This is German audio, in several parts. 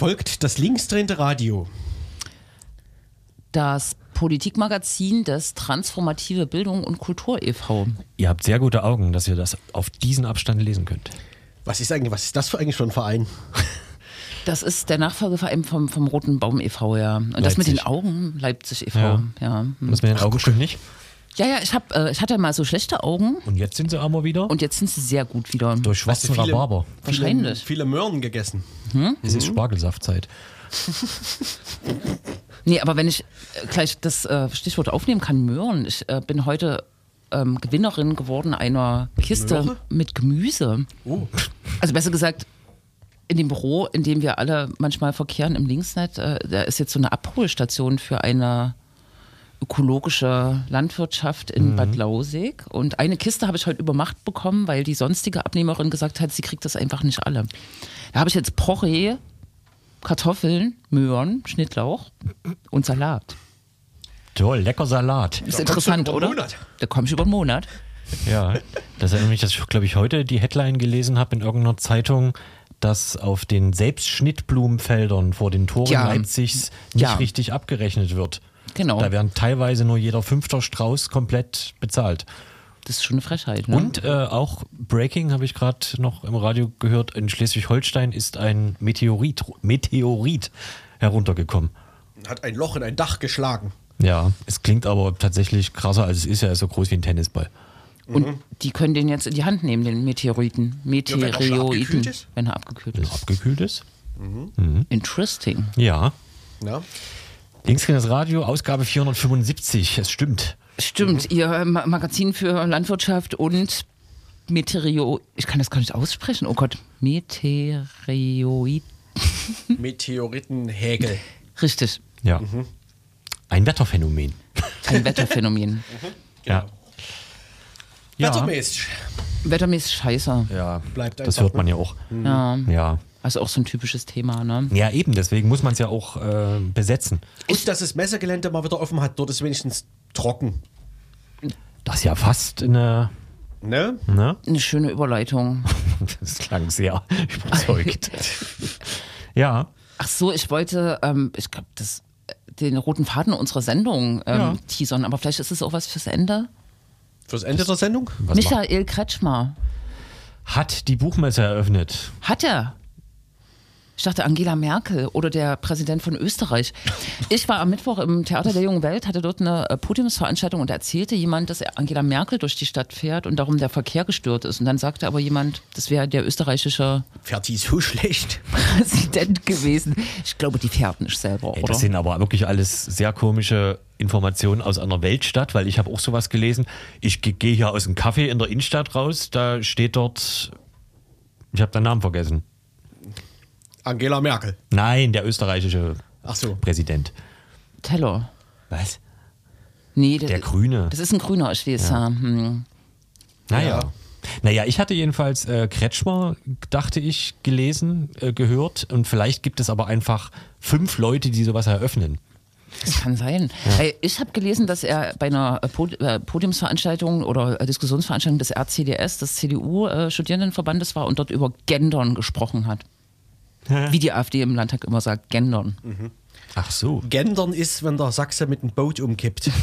Folgt das linksdrehende Radio. Das Politikmagazin des Transformative Bildung und Kultur e.V. Ihr habt sehr gute Augen, dass ihr das auf diesen Abstand lesen könnt. Was ist eigentlich, was ist das für eigentlich für ein Verein? Das ist der Nachfolgeverein vom, vom Roten Baum e.V., ja. Und das mit Leipzig. den Augen, Leipzig e.V., Ja. ja. Hm. Das mit den Augen stimmt nicht. Ja, ja, ich, hab, äh, ich hatte mal so schlechte Augen Und jetzt sind sie aber wieder und jetzt sind sie sehr gut wieder. durch schwarzen Rhabarber. Wahrscheinlich. Viele, viele Möhren gegessen. Es ist Spargelsaftzeit. Nee, aber wenn ich äh, gleich das äh, Stichwort aufnehmen kann, Möhren. Ich äh, bin heute ähm, Gewinnerin geworden einer Kiste Möhre? mit Gemüse. Oh. Also besser gesagt, in dem Büro, in dem wir alle manchmal verkehren im Linksnet, äh, da ist jetzt so eine Abholstation für eine ökologische Landwirtschaft in Bad Lausig. Und eine Kiste habe ich heute übermacht bekommen, weil die sonstige Abnehmerin gesagt hat, sie kriegt das einfach nicht alle. Da habe ich jetzt Porree, Kartoffeln, Möhren, Schnittlauch und Salat. Toll, lecker Salat. Ist Da interessant, oder? Monat. Da komme ich über einen Monat. Ja, das erinnert mich, dass ich, glaube ich, heute die Headline gelesen habe in irgendeiner Zeitung, dass auf den Selbstschnittblumenfeldern vor den Toren Ja. Leipzigs nicht Ja. richtig abgerechnet wird. Genau. Da werden teilweise nur jeder fünfter Strauß komplett bezahlt. Das ist schon eine Frechheit. Ne? Und äh, auch Breaking habe ich gerade noch im Radio gehört, in Schleswig-Holstein ist ein Meteorit, Meteorit heruntergekommen. Hat ein Loch in ein Dach geschlagen. Ja, es klingt aber tatsächlich krasser, als es ist. Er ist so groß wie ein Tennisball. Und die können den jetzt in die Hand nehmen, den Meteoriten. wenn er schon Meteoroiden. abgekühlt ist? wenn er abgekühlt Wenn er ist. abgekühlt ist. Interesting. Ja. Ja. Linksgrünes Radio, Ausgabe 475. Es stimmt. Stimmt, ihr Ma Magazin für Landwirtschaft und Meteoro... Ich kann das gar nicht aussprechen. Oh Gott. Meteoroid. Meteoritenhägel. Richtig. Ja. Ein Wetterphänomen. Ein Wetterphänomen. Ja. Ja. Wettermäßig. Wettermäßig scheiße. ja. Bleibt Das hört man ne? ja auch. Ja. Ja. Also auch so ein typisches Thema, ne? Ja, eben. Deswegen muss man es ja auch äh, besetzen. Und dass das Messegelände mal wieder offen hat, dort ist wenigstens trocken. Das ist ja fast eine. Ne? Ne? Eine schöne Überleitung. Das klang sehr überzeugt. ja. Ach so, ich wollte, ähm, ich glaube, das den roten Faden unserer Sendung ähm, Ja. teasern, aber vielleicht ist es auch was fürs Ende. Fürs Ende der Sendung? Was macht- Michael Kretschmer. hat die Buchmesse eröffnet. Hat er? Ich dachte Angela Merkel oder der Präsident von Österreich. Ich war am Mittwoch im Theater der Jungen Welt, hatte dort eine äh, Podiumsveranstaltung und da erzählte jemand, dass Angela Merkel durch die Stadt fährt und darum der Verkehr gestört ist. Und dann sagte aber jemand, das wäre der österreichische Fährt die so schlecht? Präsident gewesen. Ich glaube, die fährt nicht selber, Ey, oder? das sind aber wirklich alles sehr komische Informationen aus einer Weltstadt, weil ich habe auch sowas gelesen. Ich ge- gehe hier aus dem Café in der Innenstadt raus, da steht dort, ich habe den Namen vergessen. Angela Merkel. Nein, der österreichische Ach so. Präsident. Teller. Was? Nee, das, Der Grüne. Das ist ein Grüner, ich weiß. Ja. Hm. Naja. Ja. Naja, ich hatte jedenfalls äh, Kretschmer, dachte ich, gelesen, äh, gehört. Und vielleicht gibt es aber einfach fünf Leute, die sowas eröffnen. Das kann sein. Ey, Ich habe gelesen, dass er bei einer äh, Pod- äh, Podiumsveranstaltung oder äh, Diskussionsveranstaltung des RCDS, des CDU-Studierendenverbandes war und dort über Gendern gesprochen hat. Wie die AfD im Landtag immer sagt, Gendern. Ach so. Gendern ist, wenn der Sachse mit dem Boot umkippt.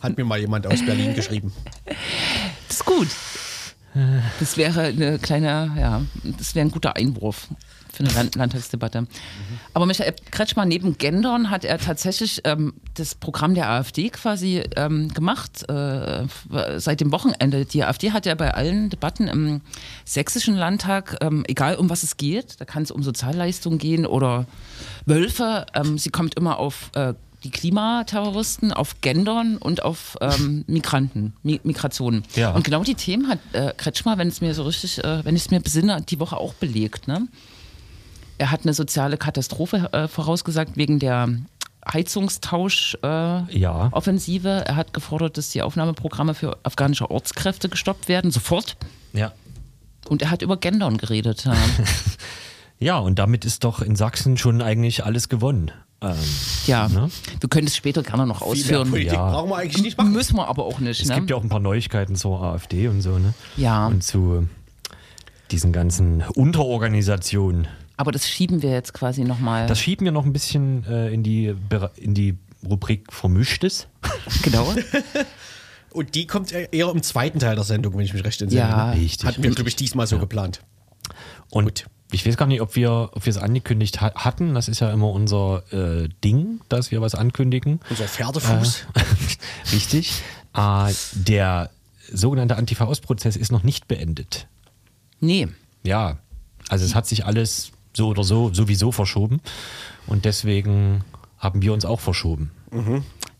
Hat mir mal jemand aus Berlin geschrieben. Das ist gut. Das wäre eine kleine, ja, das wäre ein guter Einwurf für eine Land Landtagsdebatte. Aber Michael Kretschmer, neben Gendern hat er tatsächlich ähm, das Programm der AfD quasi ähm, gemacht äh, seit dem Wochenende. Die AfD hat ja bei allen Debatten im sächsischen Landtag, ähm, egal um was es geht, da kann es um Sozialleistungen gehen oder Wölfe, ähm, sie kommt immer auf äh, die Klimaterroristen, auf Gendern und auf ähm, Migranten, Mi Migration. Ja. Und genau die Themen hat äh, Kretschmer, wenn es mir so richtig, äh, wenn ich es mir besinne, die Woche auch belegt. Ne? Er hat eine soziale Katastrophe äh, vorausgesagt wegen der Heizungstausch-Offensive. Äh, Ja. Er hat gefordert, dass die Aufnahmeprogramme für afghanische Ortskräfte gestoppt werden, sofort. Ja. Und er hat über Gendern geredet. Ja. Ja, und damit ist doch in Sachsen schon eigentlich alles gewonnen. Ähm, ja. Ne? Wir können es später gerne noch Viel mehr ausführen. Politik ja. brauchen wir eigentlich nicht machen. Müssen wir aber auch nicht. es ne? gibt ja auch ein paar Neuigkeiten zur AfD und so, ne? Ja. Und zu diesen ganzen Unterorganisationen. Aber das schieben wir jetzt quasi nochmal. Das schieben wir noch ein bisschen äh, in, die, in die Rubrik Vermischtes. genau. Und die kommt eher im zweiten Teil der Sendung, wenn ich mich recht entsinne. Ja. ne? Richtig. Hatten wir, glaube ich, diesmal so geplant. Und Gut. ich weiß gar nicht, ob wir, ob wir es angekündigt ha hatten. Das ist ja immer unser äh, Ding, dass wir was ankündigen. Unser Pferdefuß. Richtig. Äh, der sogenannte Antifa-Aus-Prozess ist noch nicht beendet. Nee. Ja, also es hat sich alles so oder so sowieso verschoben. Und deswegen haben wir uns auch verschoben.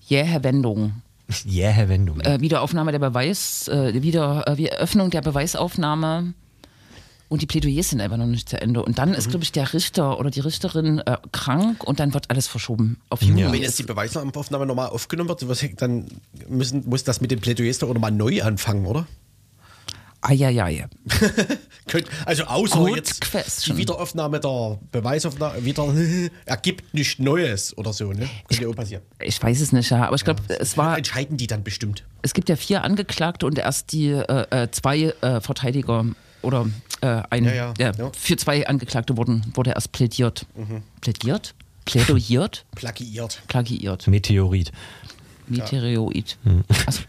Jähe Wendung. Yeah, Herr Wendung. Äh, Wiederaufnahme der Beweis, äh, wieder äh, Eröffnung der Beweisaufnahme. Und die Plädoyers sind einfach noch nicht zu Ende. Und dann ist, glaube ich, der Richter oder die Richterin äh, krank und dann wird alles verschoben auf Juni. Ja. Wenn jetzt die Beweisaufnahme nochmal aufgenommen wird, dann müssen, muss das mit den Plädoyers doch nochmal neu anfangen, oder? Eieiei. Also außer Good jetzt question. die Wiederaufnahme der Beweisaufnahme wieder ergibt nichts Neues oder so, ne? Könnte ja auch passieren. Ich weiß es nicht, ja. Aber ich glaube, es war. Entscheiden die dann bestimmt. Es gibt ja vier Angeklagte und erst die äh, äh, zwei äh, Verteidiger oder äh, ein, Ja, ja, ja, ja. Mhm. für zwei Angeklagte wurden, wurde erst plädiert. Plädiert? Plädoyiert? Plagiiert. Plagiiert. Meteorit. Meteoroid. Hm. Also,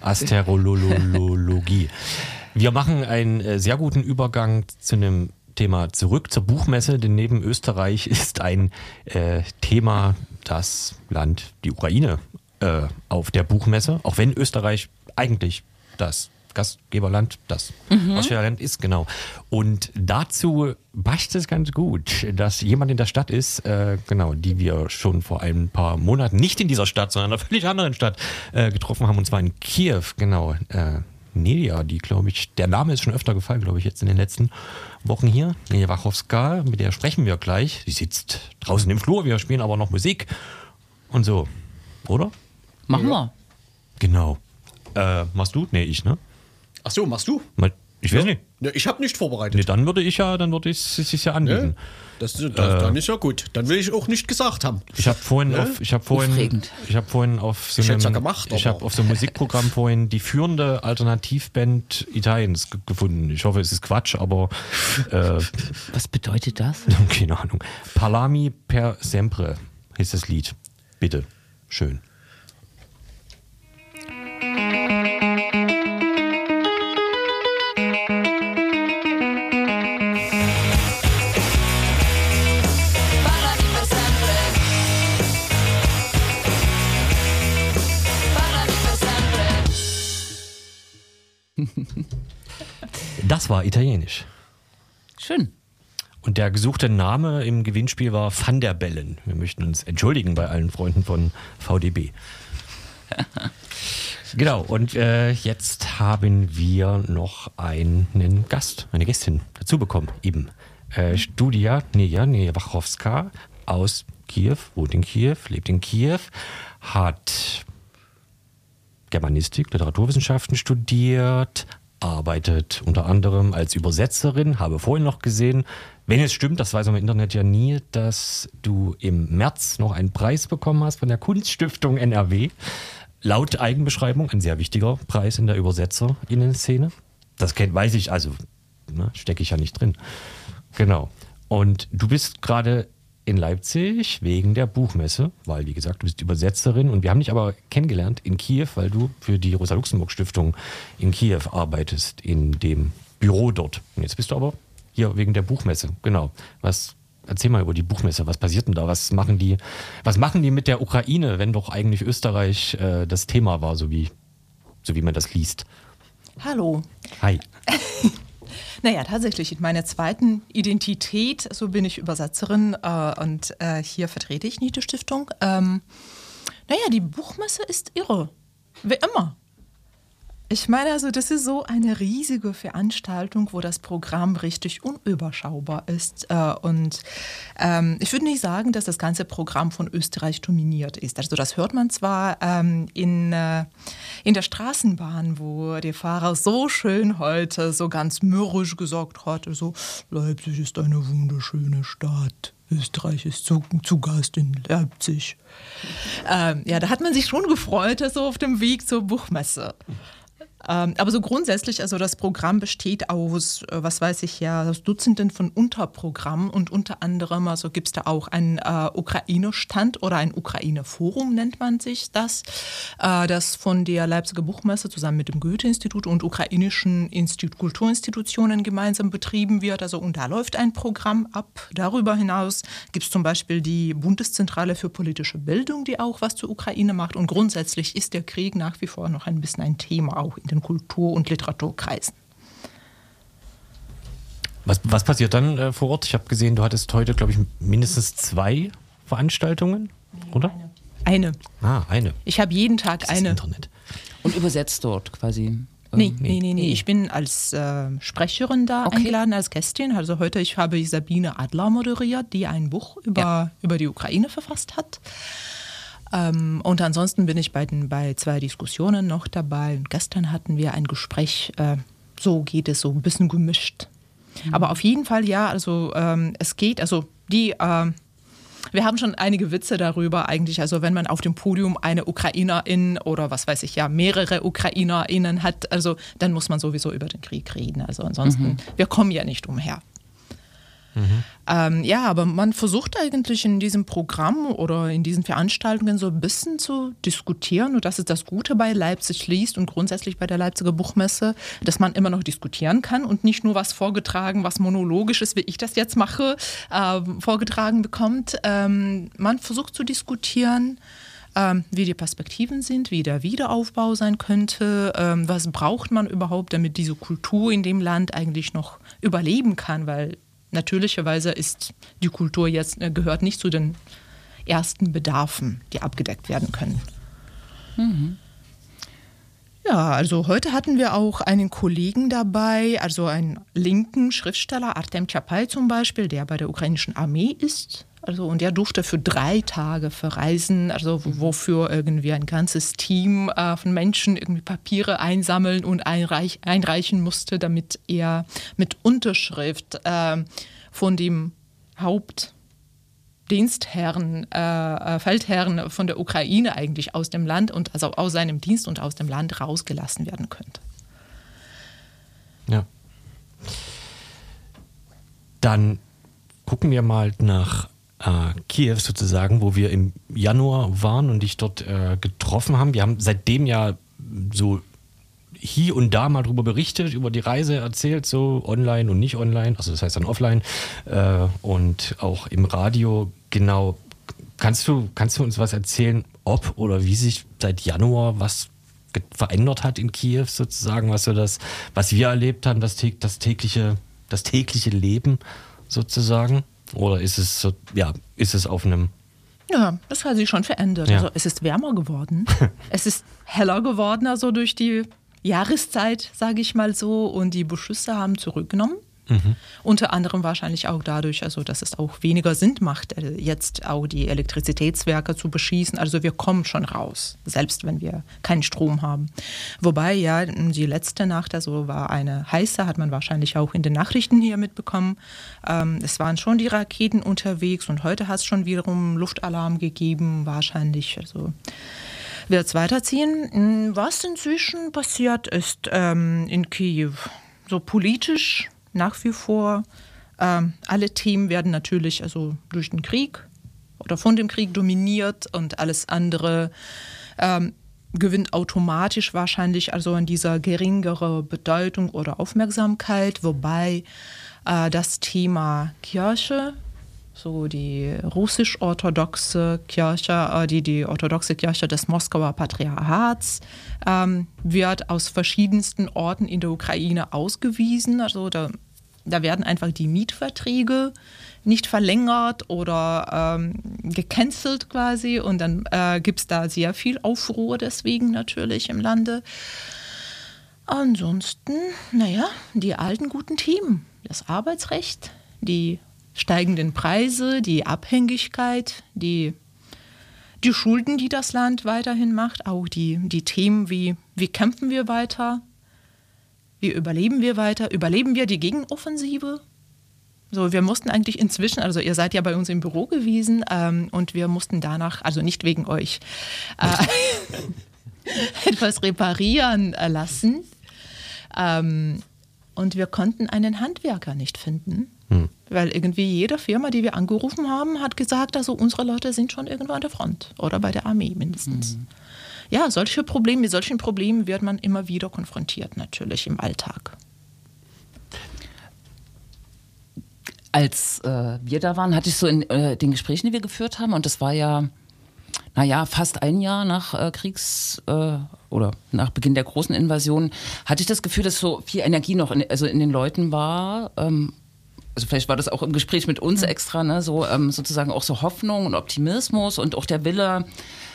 Asterologie. Wir machen einen äh, sehr guten Übergang zu einem Thema zurück zur Buchmesse, denn neben Österreich ist ein äh, Thema das Land, die Ukraine, äh, auf der Buchmesse, auch wenn Österreich eigentlich das Gastgeberland, das Ausstellerland ist, genau. Und dazu passt es ganz gut, dass jemand in der Stadt ist, äh, genau, die wir schon vor ein paar Monaten nicht in dieser Stadt, sondern in einer völlig anderen Stadt äh, getroffen haben, und zwar in Kiew, genau. Nelia, die glaube ich, der Name ist schon öfter gefallen, glaube ich, jetzt in den letzten Wochen hier. Nelia Wachowska, mit der sprechen wir gleich. Sie sitzt draußen im Flur, wir spielen aber noch Musik und so, oder? machen wir. Genau. Äh, machst du? Nee, ich, ne? Ach so, machst du? Mal- Ich weiß nicht. Ne, ich habe nicht vorbereitet. Nee, dann würde ich ja, dann würde ich es sich ja anbieten. Ne? Das, das, dann ist ja gut. Dann will ich auch nicht gesagt haben. Ich habe vorhin auf, ich habe vorhin, Aufregend. ich habe vorhin auf so Ich einem, ja gemacht, ich habe auf so einem Musikprogramm vorhin die führende Alternativband Italiens ge- gefunden. Ich hoffe, es ist Quatsch, aber äh, Was bedeutet das? keine Ahnung. Palami per sempre ist das Lied. Bitte, schön. Das war italienisch. Schön. Und der gesuchte Name im Gewinnspiel war Van der Bellen. Wir möchten uns entschuldigen bei allen Freunden von VDB. genau, und äh, jetzt haben wir noch einen Gast, eine Gästin dazu bekommen. Eben äh, Studia Neja Wachowska aus Kiew, wohnt in Kiew, lebt in Kiew, hat Germanistik, Literaturwissenschaften studiert, arbeitet unter anderem als Übersetzerin, habe vorhin noch gesehen, wenn es stimmt, das weiß man im Internet ja nie, dass du im März noch einen Preis bekommen hast von der Kunststiftung NRW. Laut Eigenbeschreibung ein sehr wichtiger Preis in der Übersetzerinnen-Szene. Das weiß ich, also ne, stecke ich ja nicht drin. Genau. Und du bist gerade in Leipzig wegen der Buchmesse, weil, wie gesagt, du bist Übersetzerin und wir haben dich aber kennengelernt in Kiew, weil du für die Rosa-Luxemburg-Stiftung in Kiew arbeitest, in dem Büro dort. Und jetzt bist du aber hier wegen der Buchmesse, genau. Was, erzähl mal über die Buchmesse, was passiert denn da? Was machen die, was machen die mit der Ukraine, wenn doch eigentlich Österreich äh, das Thema war, so wie, so wie man das liest? Hallo. Hi. Naja, tatsächlich, in meiner zweiten Identität, so bin ich Übersetzerin äh, und äh, hier vertrete ich Niete Stiftung. Ähm, naja, die Buchmesse ist irre. Wie immer. Ich meine, also, das ist so eine riesige Veranstaltung, wo das Programm richtig unüberschaubar ist. Äh, und ähm, ich würde nicht sagen, dass das ganze Programm von Österreich dominiert ist. Also, das hört man zwar ähm, in, äh, in der Straßenbahn, wo der Fahrer so schön heute so ganz mürrisch gesagt hat: so, Leipzig ist eine wunderschöne Stadt. Österreich ist zu, zu Gast in Leipzig. Ähm, ja, da hat man sich schon gefreut, so auf dem Weg zur Buchmesse. Ähm, aber so grundsätzlich, also das Programm besteht aus, äh, was weiß ich ja, aus Dutzenden von Unterprogrammen und unter anderem, also gibt es da auch einen äh, Ukraine-Stand oder ein Ukraine-Forum nennt man sich das, äh, das von der Leipziger Buchmesse zusammen mit dem Goethe-Institut und ukrainischen Institut Kulturinstitutionen gemeinsam betrieben wird. Also und da läuft ein Programm ab. Darüber hinaus gibt es zum Beispiel die Bundeszentrale für politische Bildung, die auch was zur Ukraine macht. Und grundsätzlich ist der Krieg nach wie vor noch ein bisschen ein Thema auch in den Kultur- und Literaturkreisen. Was, was passiert dann äh, vor Ort? Ich habe gesehen, du hattest heute, glaube ich, mindestens zwei Veranstaltungen, oder? Eine. Ah, eine. Ich habe jeden Tag Das ist eine. Internet. Und übersetzt dort quasi. Nee, Ähm, nee, nee, nee. Ich bin als äh, Sprecherin da Okay. eingeladen, als Gästin. Also heute ich habe ich Sabine Adler moderiert, die ein Buch über, über die Ukraine verfasst hat. Ähm, und ansonsten bin ich bei, den, bei zwei Diskussionen noch dabei. Und gestern hatten wir ein Gespräch, äh, so geht es so ein bisschen gemischt. Aber auf jeden Fall ja, also ähm, es geht, also die, ähm, wir haben schon einige Witze darüber eigentlich, also wenn man auf dem Podium eine Ukrainerin oder was weiß ich ja, mehrere Ukrainerinnen hat, also dann muss man sowieso über den Krieg reden. Also ansonsten, wir kommen ja nicht umher. Ähm, ja, aber man versucht eigentlich in diesem Programm oder in diesen Veranstaltungen so ein bisschen zu diskutieren. Und das ist das Gute bei Leipzig liest und grundsätzlich bei der Leipziger Buchmesse, dass man immer noch diskutieren kann und nicht nur was vorgetragen, was monologisches, wie ich das jetzt mache, äh, vorgetragen bekommt. Ähm, man versucht zu diskutieren. Ähm, wie die Perspektiven sind, wie der Wiederaufbau sein könnte, ähm, was braucht man überhaupt, damit diese Kultur in dem Land eigentlich noch überleben kann, weil natürlicherweise ist die Kultur jetzt äh, gehört nicht zu den ersten Bedarfen, die abgedeckt werden können. Ja, also heute hatten wir auch einen Kollegen dabei, also einen linken Schriftsteller, Artem Chapay zum Beispiel, der bei der ukrainischen Armee ist. Also, und der durfte für drei Tage verreisen, also wo- wofür irgendwie ein ganzes Team äh, von Menschen irgendwie Papiere einsammeln und einreich, einreichen musste, damit er mit Unterschrift äh, von dem Hauptdienstherren, äh, äh, Feldherren von der Ukraine eigentlich aus dem Land und also aus seinem Dienst und aus dem Land rausgelassen werden könnte. Ja. Dann gucken wir mal nach äh, Kiew sozusagen, wo wir im Januar waren und dich dort äh, getroffen haben. Wir haben seitdem ja so hier und da mal drüber berichtet, über die Reise erzählt, so online und nicht online, also das heißt dann offline äh, und auch im Radio. Genau, kannst du, kannst du uns was erzählen, ob oder wie sich seit Januar was verändert hat in Kiew sozusagen, was so das, was wir erlebt haben, das, das tägliche, das tägliche Leben sozusagen? Oder ist es so, ja, ist es auf einem Ja, das hat sich schon verändert. Ja. Also es ist wärmer geworden. es ist heller geworden, also durch die Jahreszeit, sage ich mal so. Und die Beschüsse haben zurückgenommen. Unter anderem wahrscheinlich auch dadurch, also dass es auch weniger Sinn macht, äh, jetzt auch die Elektrizitätswerke zu beschießen. Also wir kommen schon raus, selbst wenn wir keinen Strom haben. Wobei ja die letzte Nacht, also war eine heiße, hat man wahrscheinlich auch in den Nachrichten hier mitbekommen. Ähm, es waren schon die Raketen unterwegs und heute hat es schon wiederum Luftalarm gegeben, wahrscheinlich. Also wird es weiterziehen. Was inzwischen passiert ist ähm, in Kiew, so politisch nach wie vor, ähm, alle Themen werden natürlich also durch den Krieg oder von dem Krieg dominiert und alles andere ähm, gewinnt automatisch wahrscheinlich also an dieser geringere Bedeutung oder Aufmerksamkeit, wobei äh, das Thema Kirche so die russisch-orthodoxe Kirche, äh, die, die orthodoxe Kirche des Moskauer Patriarchats, ähm, wird aus verschiedensten Orten in der Ukraine ausgewiesen. Also da, da werden einfach die Mietverträge nicht verlängert oder ähm, gecancelt quasi und dann äh, gibt es da sehr viel Aufruhr deswegen natürlich im Lande. Ansonsten, naja, die alten guten Themen. Das Arbeitsrecht, die steigenden Preise, die Abhängigkeit, die, die Schulden, die das Land weiterhin macht, auch die, die Themen wie, wie kämpfen wir weiter, wie überleben wir weiter, überleben wir die Gegenoffensive. So, wir mussten eigentlich inzwischen, also ihr seid ja bei uns im Büro gewesen ähm, und wir mussten danach, also nicht wegen euch, äh, etwas reparieren lassen. Ähm, und wir konnten einen Handwerker nicht finden, weil irgendwie jede Firma, die wir angerufen haben, hat gesagt, also unsere Leute sind schon irgendwo an der Front oder bei der Armee mindestens. Ja, solche Probleme, mit solchen Problemen wird man immer wieder konfrontiert natürlich im Alltag. Als äh, wir da waren, hatte ich so in äh, den Gesprächen, die wir geführt haben, und das war ja, naja, fast ein Jahr nach äh, Kriegs- äh, oder nach Beginn der großen Invasion, hatte ich das Gefühl, dass so viel Energie noch in, also in den Leuten war. Ähm, also vielleicht war das auch im Gespräch mit uns extra, ne, so ähm, sozusagen auch so Hoffnung und Optimismus und auch der Wille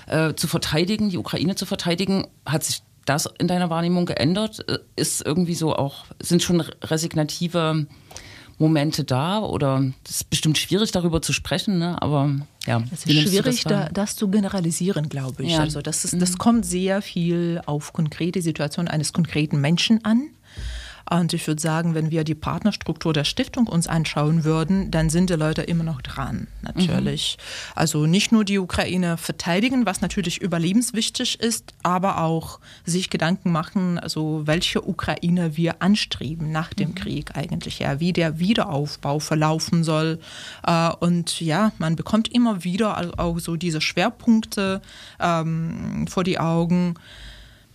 äh, zu verteidigen, die Ukraine zu verteidigen. Hat sich das in deiner Wahrnehmung geändert? Äh, Ist irgendwie so auch, sind schon resignative Momente da oder das ist bestimmt schwierig darüber zu sprechen, ne? aber ja. Es ist schwierig, das da, das zu generalisieren, glaube ich. Ja. Also das, ist, das kommt sehr viel auf konkrete Situationen eines konkreten Menschen an. Und ich würde sagen, wenn wir die Partnerstruktur der Stiftung uns anschauen würden, dann sind die Leute immer noch dran, natürlich. Also nicht nur die Ukraine verteidigen, was natürlich überlebenswichtig ist, aber auch sich Gedanken machen, also welche Ukraine wir anstreben nach dem Krieg eigentlich, ja, wie der Wiederaufbau verlaufen soll. Äh, Und ja, man bekommt immer wieder auch so diese Schwerpunkte ähm, vor die Augen.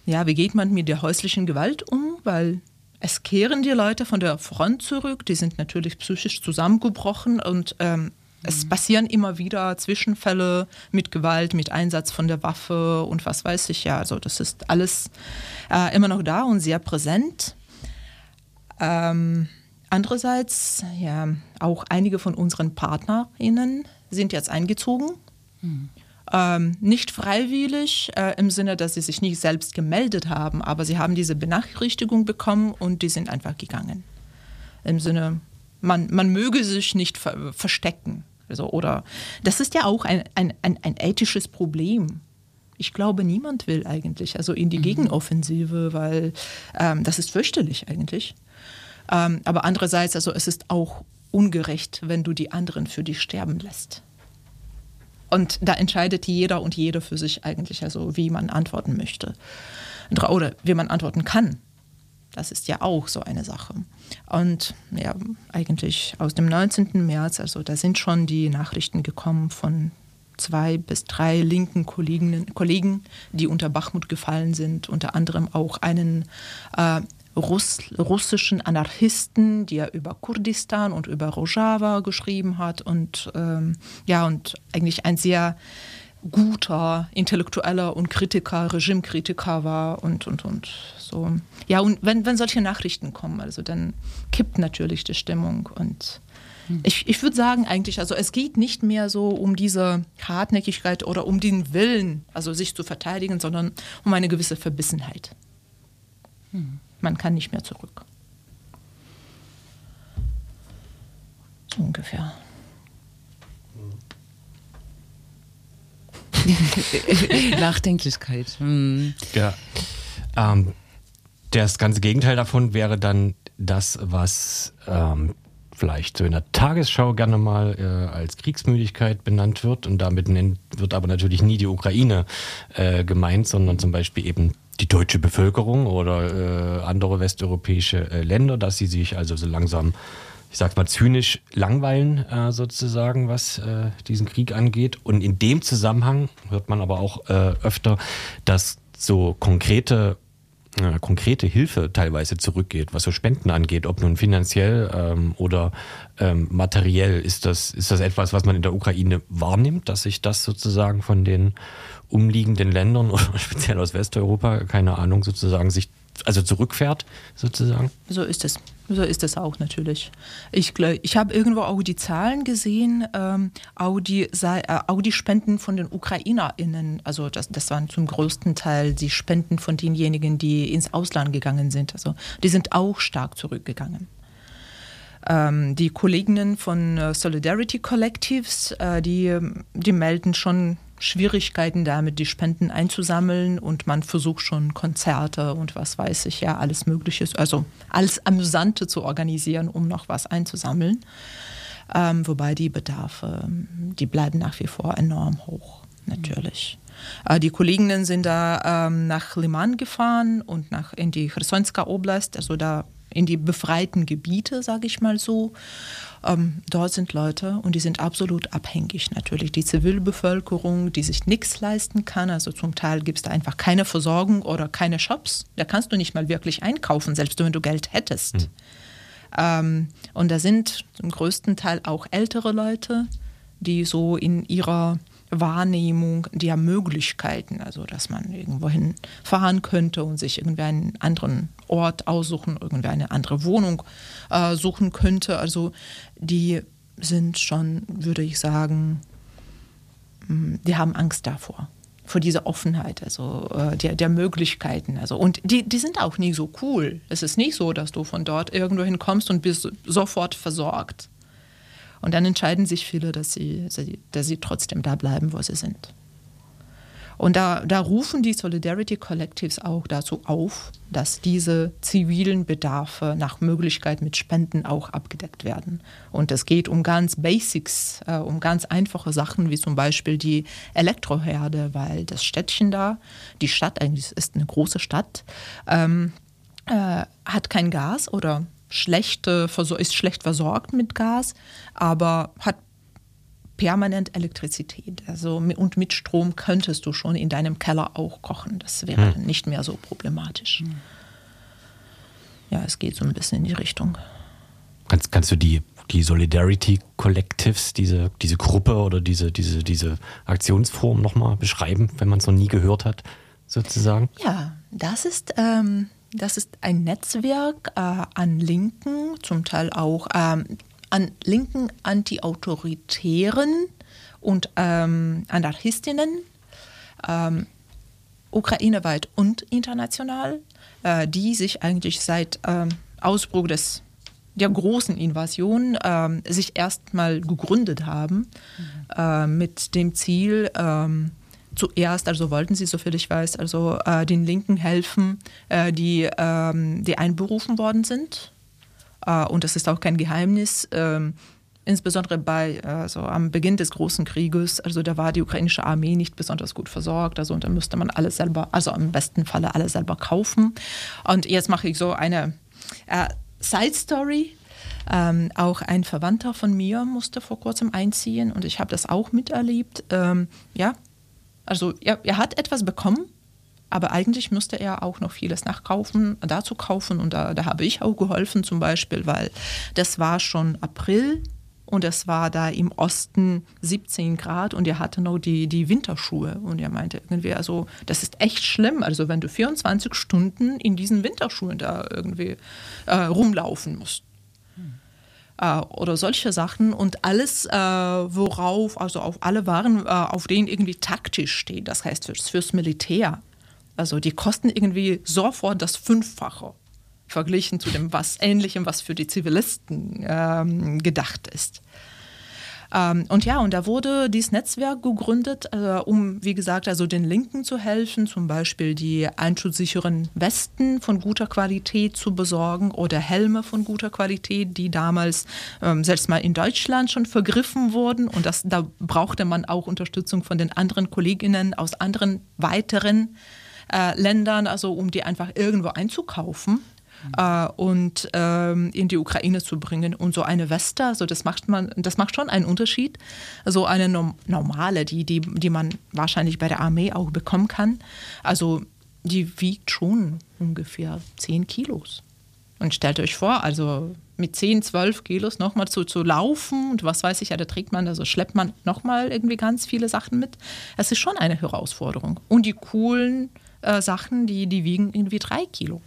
Ja, wie geht man mit der häuslichen Gewalt um? Weil es kehren die Leute von der Front zurück, die sind natürlich psychisch zusammengebrochen und ähm, es passieren immer wieder Zwischenfälle mit Gewalt, mit Einsatz von der Waffe und was weiß ich ja. Also das ist alles äh, immer noch da und sehr präsent. Ähm, andererseits, ja, auch einige von unseren PartnerInnen sind jetzt eingezogen. Ähm, nicht freiwillig äh, im Sinne, dass sie sich nicht selbst gemeldet haben, aber sie haben diese Benachrichtigung bekommen und die sind einfach gegangen. Im Sinne, man, man möge sich nicht ver verstecken. Also, oder das ist ja auch ein, ein, ein, ein ethisches Problem. Ich glaube, niemand will eigentlich also in die Gegenoffensive, weil ähm, das ist fürchterlich eigentlich. Ähm, aber andererseits, also es ist auch ungerecht, wenn du die anderen für dich sterben lässt. Und da entscheidet jeder und jede für sich eigentlich, also wie man antworten möchte. Oder wie man antworten kann. Das ist ja auch so eine Sache. Und ja, eigentlich aus dem 19. März, also da sind schon die Nachrichten gekommen von zwei bis drei linken Kollegen, Kollegen die unter Bachmut gefallen sind, unter anderem auch einen äh, Russ, russischen Anarchisten, der über Kurdistan und über Rojava geschrieben hat und ähm, ja und eigentlich ein sehr guter Intellektueller und Kritiker, Regimekritiker war und und und so. Ja und wenn, wenn solche Nachrichten kommen, also dann kippt natürlich die Stimmung und ich, ich würde sagen eigentlich, also es geht nicht mehr so um diese Hartnäckigkeit oder um den Willen, also sich zu verteidigen, sondern um eine gewisse Verbissenheit. Man kann nicht mehr zurück. So ungefähr. Nachdenklichkeit. Hm. Ja. Ähm, das ganze Gegenteil davon wäre dann das, was ähm, vielleicht so in der Tagesschau gerne mal äh, als Kriegsmüdigkeit benannt wird. Und damit nennt, wird aber natürlich nie die Ukraine äh, gemeint, sondern zum Beispiel eben die deutsche Bevölkerung oder äh, andere westeuropäische äh, Länder, dass sie sich also so langsam, ich sag mal, zynisch langweilen äh, sozusagen, was äh, diesen Krieg angeht. Und in dem Zusammenhang hört man aber auch äh, öfter, dass so konkrete äh, konkrete Hilfe teilweise zurückgeht, was so Spenden angeht, ob nun finanziell ähm, oder ähm, materiell. Ist das, ist das etwas, was man in der Ukraine wahrnimmt, dass sich das sozusagen von den umliegenden Ländern oder speziell aus Westeuropa, keine Ahnung, sozusagen sich also zurückfährt, sozusagen? So ist es. So ist es auch natürlich. Ich, ich habe irgendwo auch die Zahlen gesehen, ähm, auch, die, sei- äh, die Spenden von den UkrainerInnen, also das, das waren zum größten Teil die Spenden von denjenigen, die ins Ausland gegangen sind. Also die sind auch stark zurückgegangen. Ähm, die Kolleginnen von äh, Solidarity Collectives, äh, die, ähm, die melden schon Schwierigkeiten damit, die Spenden einzusammeln und man versucht schon Konzerte und was weiß ich ja, alles Mögliche, also alles Amüsante zu organisieren, um noch was einzusammeln. Ähm, wobei die Bedarfe, die bleiben nach wie vor enorm hoch. natürlich. Äh, die Kolleginnen sind da ähm, nach Liman gefahren und nach in die Chersonska Oblast, also da in die befreiten Gebiete, sage ich mal so. Ähm, dort sind Leute und die sind absolut abhängig natürlich. Die Zivilbevölkerung, die sich nichts leisten kann. Also zum Teil gibt es da einfach keine Versorgung oder keine Shops. Da kannst du nicht mal wirklich einkaufen, selbst wenn du Geld hättest. Ähm, und da sind zum größten Teil auch ältere Leute, die so in ihrer Wahrnehmung der Möglichkeiten, also dass man irgendwohin fahren könnte und sich irgendwie einen anderen Ort aussuchen, irgendwie eine andere Wohnung äh, suchen könnte. Also die sind schon, würde ich sagen, mh, die haben Angst davor, vor dieser Offenheit, also äh, der, der Möglichkeiten. Also, und die, die sind auch nie so cool. Es ist nicht so, dass du von dort irgendwo hinkommst und bist sofort versorgt. Und dann entscheiden sich viele, dass sie, dass sie trotzdem da bleiben, wo sie sind. Und da, da rufen die Solidarity Collectives auch dazu auf, dass diese zivilen Bedarfe nach Möglichkeit mit Spenden auch abgedeckt werden. Und es geht um ganz Basics, äh, um ganz einfache Sachen, wie zum Beispiel die Elektroherde, weil das Städtchen da, die Stadt eigentlich ist eine große Stadt, ähm, äh, hat kein Gas oder schlechte, ist schlecht versorgt mit Gas, aber hat permanent Elektrizität. Also und mit Strom könntest du schon in deinem Keller auch kochen. Das wäre hm. nicht mehr so problematisch. Hm. Ja, es geht so ein bisschen in die Richtung. Kannst, kannst du die, die Solidarity Collectives, diese, diese Gruppe oder diese, diese, diese Aktionsform nochmal beschreiben, wenn man es noch nie gehört hat, sozusagen? Ja, das ist ähm, das ist ein Netzwerk äh, an Linken, zum Teil auch ähm, an linken Antiautoritären und ähm, Anarchistinnen, ähm, ukraineweit und international, äh, die sich eigentlich seit ähm, Ausbruch des der großen Invasion ähm, sich erstmal gegründet haben mhm. äh, mit dem Ziel, ähm, zuerst, also wollten sie, soviel ich weiß, also äh, den Linken helfen, äh, die, ähm, die einberufen worden sind. Äh, und das ist auch kein Geheimnis. Ähm, insbesondere bei, also am Beginn des großen Krieges, also da war die ukrainische Armee nicht besonders gut versorgt, also und da müsste man alles selber, also im besten Falle alles selber kaufen. Und jetzt mache ich so eine äh, Side Story. Ähm, auch ein Verwandter von mir musste vor kurzem einziehen und ich habe das auch miterlebt. Ähm, ja, also er, er hat etwas bekommen, aber eigentlich müsste er auch noch vieles nachkaufen, dazu kaufen. Und da, da habe ich auch geholfen zum Beispiel, weil das war schon April und es war da im Osten 17 Grad und er hatte noch die, die Winterschuhe. Und er meinte irgendwie, also das ist echt schlimm. Also wenn du 24 Stunden in diesen Winterschuhen da irgendwie äh, rumlaufen musst äh, oder solche Sachen und alles, äh, worauf, also auf alle Waren, äh, auf denen irgendwie taktisch steht, das heißt fürs, fürs Militär. Also die kosten irgendwie sofort das Fünffache verglichen zu dem was Ähnlichem, was für die Zivilisten ähm, gedacht ist. Ähm, und ja, und da wurde dieses Netzwerk gegründet, äh, um, wie gesagt, also den Linken zu helfen, zum Beispiel die einschutzsicheren Westen von guter Qualität zu besorgen oder Helme von guter Qualität, die damals ähm, selbst mal in Deutschland schon vergriffen wurden. Und das, da brauchte man auch Unterstützung von den anderen Kolleginnen aus anderen weiteren äh, Ländern, also um die einfach irgendwo einzukaufen äh, und ähm, in die Ukraine zu bringen. Und so eine Weste, also das macht man, das macht schon einen Unterschied. So eine normale, die, die, die man wahrscheinlich bei der Armee auch bekommen kann. Also die wiegt schon ungefähr 10 Kilos. Und stellt euch vor, also mit 10, 12 Kilos nochmal zu, zu laufen und was weiß ich, ja, da trägt man, also schleppt man nochmal irgendwie ganz viele Sachen mit. Es ist schon eine Herausforderung. Und die coolen äh, Sachen, die, die wiegen irgendwie drei Kilo.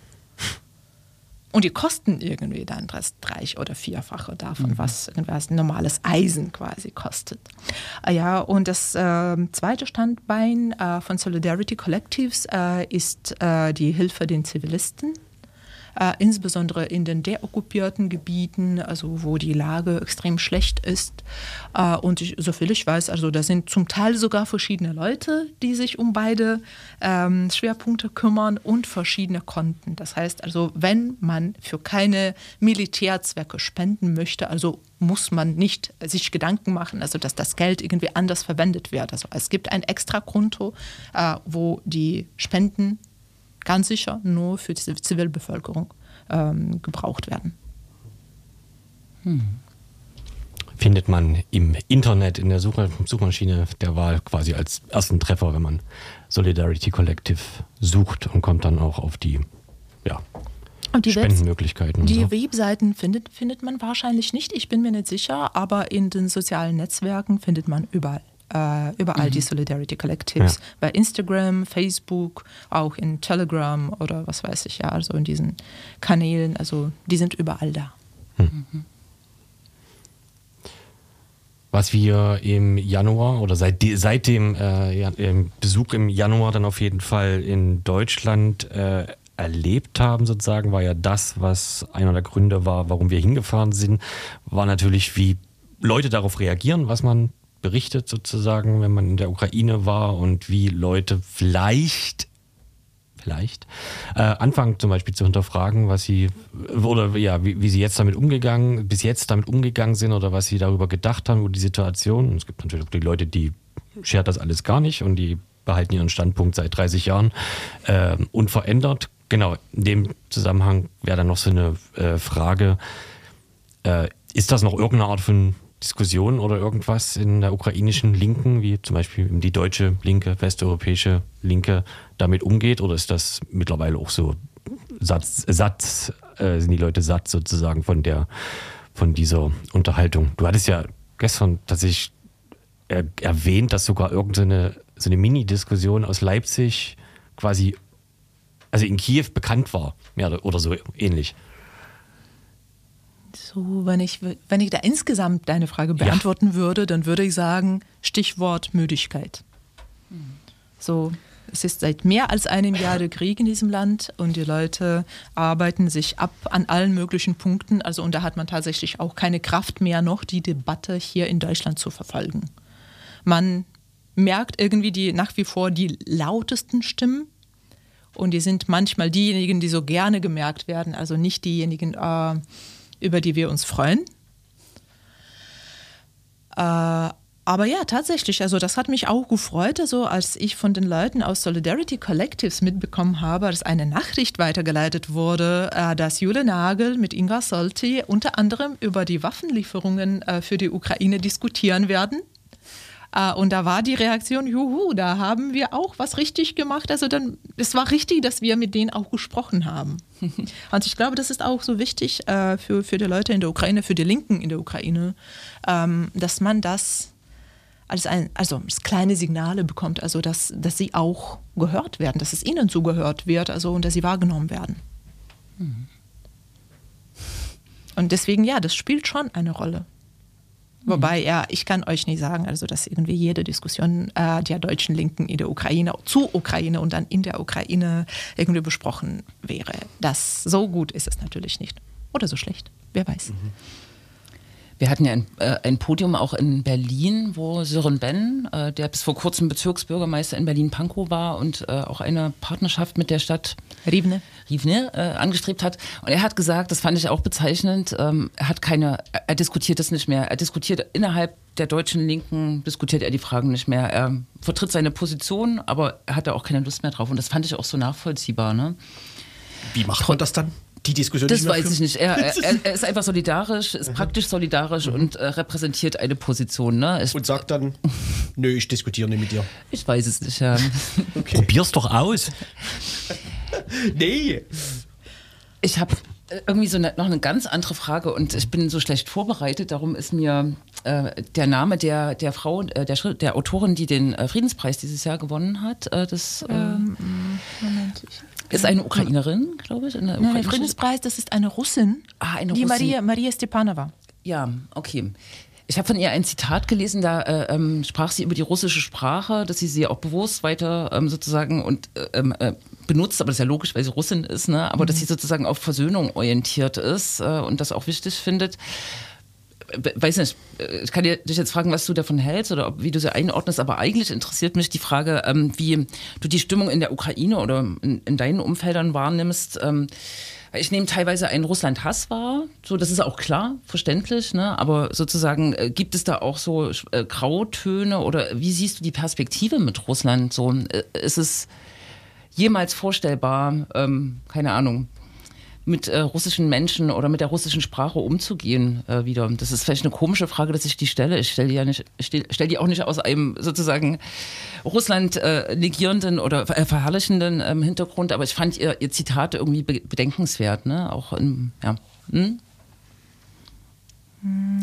Und die kosten irgendwie dann das drei- oder vierfache davon, mhm. was irgendwas normales Eisen quasi kostet. Ah ja, und das äh, zweite Standbein äh, von Solidarity Collectives äh, ist äh, die Hilfe den Zivilisten. Äh, insbesondere in den deokkupierten Gebieten, also wo die Lage extrem schlecht ist. Äh, und ich, soviel ich weiß, also da sind zum Teil sogar verschiedene Leute, die sich um beide ähm, Schwerpunkte kümmern und verschiedene Konten. Das heißt also, wenn man für keine Militärzwecke spenden möchte, also muss man nicht sich Gedanken machen, also dass das Geld irgendwie anders verwendet wird. Also es gibt ein Extrakonto, äh, wo die Spenden ganz sicher nur für die Zivilbevölkerung ähm, gebraucht werden. Findet man im Internet, in der Such Suchmaschine der Wahl quasi als ersten Treffer, wenn man Solidarity Collective sucht und kommt dann auch auf die ja, Und die, Spendenmöglichkeiten. die so. Webseiten findet, findet man wahrscheinlich nicht, ich bin mir nicht sicher, aber in den sozialen Netzwerken findet man überall. Äh, überall die Solidarity Collectives. Ja. Bei Instagram, Facebook, auch in Telegram oder was weiß ich, ja, also in diesen Kanälen, also die sind überall da. Was wir im Januar oder seit, seit dem äh, ja, im Besuch im Januar dann auf jeden Fall in Deutschland äh, erlebt haben, sozusagen, war ja das, was einer der Gründe war, warum wir hingefahren sind, war natürlich, wie Leute darauf reagieren, was man berichtet, sozusagen, wenn man in der Ukraine war und wie Leute vielleicht vielleicht, äh, anfangen zum Beispiel zu hinterfragen, was sie oder ja, wie, wie sie jetzt damit umgegangen, bis jetzt damit umgegangen sind oder was sie darüber gedacht haben über die Situation. Es gibt natürlich auch die Leute, die schert das alles gar nicht und die behalten ihren Standpunkt seit 30 Jahren äh, unverändert. Genau, in dem Zusammenhang wäre dann noch so eine äh, Frage, äh, ist das noch irgendeine Art von Diskussion oder irgendwas in der ukrainischen Linken, wie zum Beispiel die deutsche Linke, westeuropäische Linke, damit umgeht? Oder ist das mittlerweile auch so Satz, satt, äh, sind die Leute satt sozusagen von der, von dieser Unterhaltung? Du hattest ja gestern tatsächlich er, erwähnt, dass sogar irgendeine so eine Mini-Diskussion aus Leipzig quasi, also in Kiew bekannt war, mehr oder so ähnlich. So, wenn ich, wenn ich da insgesamt deine Frage beantworten würde, dann würde ich sagen, Stichwort Müdigkeit. So, es ist seit mehr als einem Jahr der Krieg in diesem Land und die Leute arbeiten sich ab an allen möglichen Punkten. Also, und da hat man tatsächlich auch keine Kraft mehr, noch die Debatte hier in Deutschland zu verfolgen. Man merkt irgendwie die nach wie vor die lautesten Stimmen und die sind manchmal diejenigen, die so gerne gemerkt werden, also nicht diejenigen, äh, über die wir uns freuen. Äh, aber ja, tatsächlich, also das hat mich auch gefreut, also als ich von den Leuten aus Solidarity Collectives mitbekommen habe, dass eine Nachricht weitergeleitet wurde, äh, dass Jule Nagel mit Inga Solti unter anderem über die Waffenlieferungen äh, für die Ukraine diskutieren werden. Äh, Und da war die Reaktion, juhu, da haben wir auch was richtig gemacht. Also dann, es war richtig, dass wir mit denen auch gesprochen haben. Und ich glaube, das ist auch so wichtig äh, für, für die Leute in der Ukraine, für die Linken in der Ukraine, ähm, dass man das als ein, also als kleine Signale bekommt, also dass, dass sie auch gehört werden, dass es ihnen zugehört wird, also und dass sie wahrgenommen werden. Und deswegen, ja, das spielt schon eine Rolle. Wobei, ja, ich kann euch nicht sagen, also dass irgendwie jede Diskussion äh, der deutschen Linken in der Ukraine zu Ukraine und dann in der Ukraine irgendwie besprochen wäre. Das so gut ist es natürlich nicht. Oder so schlecht. Wer weiß. Wir hatten ja ein, äh, ein Podium auch in Berlin, wo Sören Ben, äh, der bis vor kurzem Bezirksbürgermeister in Berlin-Pankow war und äh, auch eine Partnerschaft mit der Stadt Rivne. Rivne äh, angestrebt hat. Und er hat gesagt, das fand ich auch bezeichnend, ähm, er hat keine, er, er diskutiert das nicht mehr. Er diskutiert innerhalb der deutschen Linken, diskutiert er die Fragen nicht mehr. Er vertritt seine Position, aber er hat da auch keine Lust mehr drauf. Und das fand ich auch so nachvollziehbar. Ne? Wie macht man das dann? Die Diskussion, Das die weiß ich nicht. Er, er, er- ist einfach solidarisch, ist praktisch solidarisch und äh, repräsentiert eine Position. Ne? Ich, Und sagt dann, nö, ich diskutiere nicht mit dir. ich weiß es nicht. Ja. Probier's doch aus. Nee. Ich habe irgendwie so eine, noch eine ganz andere Frage und ich bin so schlecht vorbereitet. Darum ist mir äh, der Name der, der Frau, äh, der, der Autorin, die den äh, Friedenspreis dieses Jahr gewonnen hat, äh, das äh, Moment. Ist eine Ukrainerin, glaube ich. Eine Nein, der Friedenspreis, das ist eine Russin. Ah, eine die Russin. Maria, Maria Stepanova. Ja, okay. Ich habe von ihr ein Zitat gelesen, da äh, ähm, sprach sie über die russische Sprache, dass sie sie auch bewusst weiter ähm, sozusagen und äh, ähm, äh, benutzt, aber das ist ja logisch, weil sie Russin ist, ne? aber dass sie sozusagen auf Versöhnung orientiert ist äh, und das auch wichtig findet. Weiß nicht, äh, ich kann dich jetzt fragen, was du davon hältst oder ob, wie du sie einordnest, aber eigentlich interessiert mich die Frage, ähm, wie du die Stimmung in der Ukraine oder in, in deinen Umfeldern wahrnimmst. Ähm, ich nehme teilweise einen Russland-Hass wahr, so das ist auch klar, verständlich, ne? aber sozusagen äh, gibt es da auch so äh, Grautöne oder wie siehst du die Perspektive mit Russland? So äh, ist es jemals vorstellbar, ähm, keine Ahnung, mit äh, russischen Menschen oder mit der russischen Sprache umzugehen äh, wieder? Das ist vielleicht eine komische Frage, dass ich die stelle. Ich stelle die ja nicht, ich stell, stell die auch nicht aus einem sozusagen Russland äh, negierenden oder äh, verherrlichenden ähm, Hintergrund, aber ich fand ihr, ihr Zitat irgendwie be bedenkenswert, ne? Auch in, ja. Hm?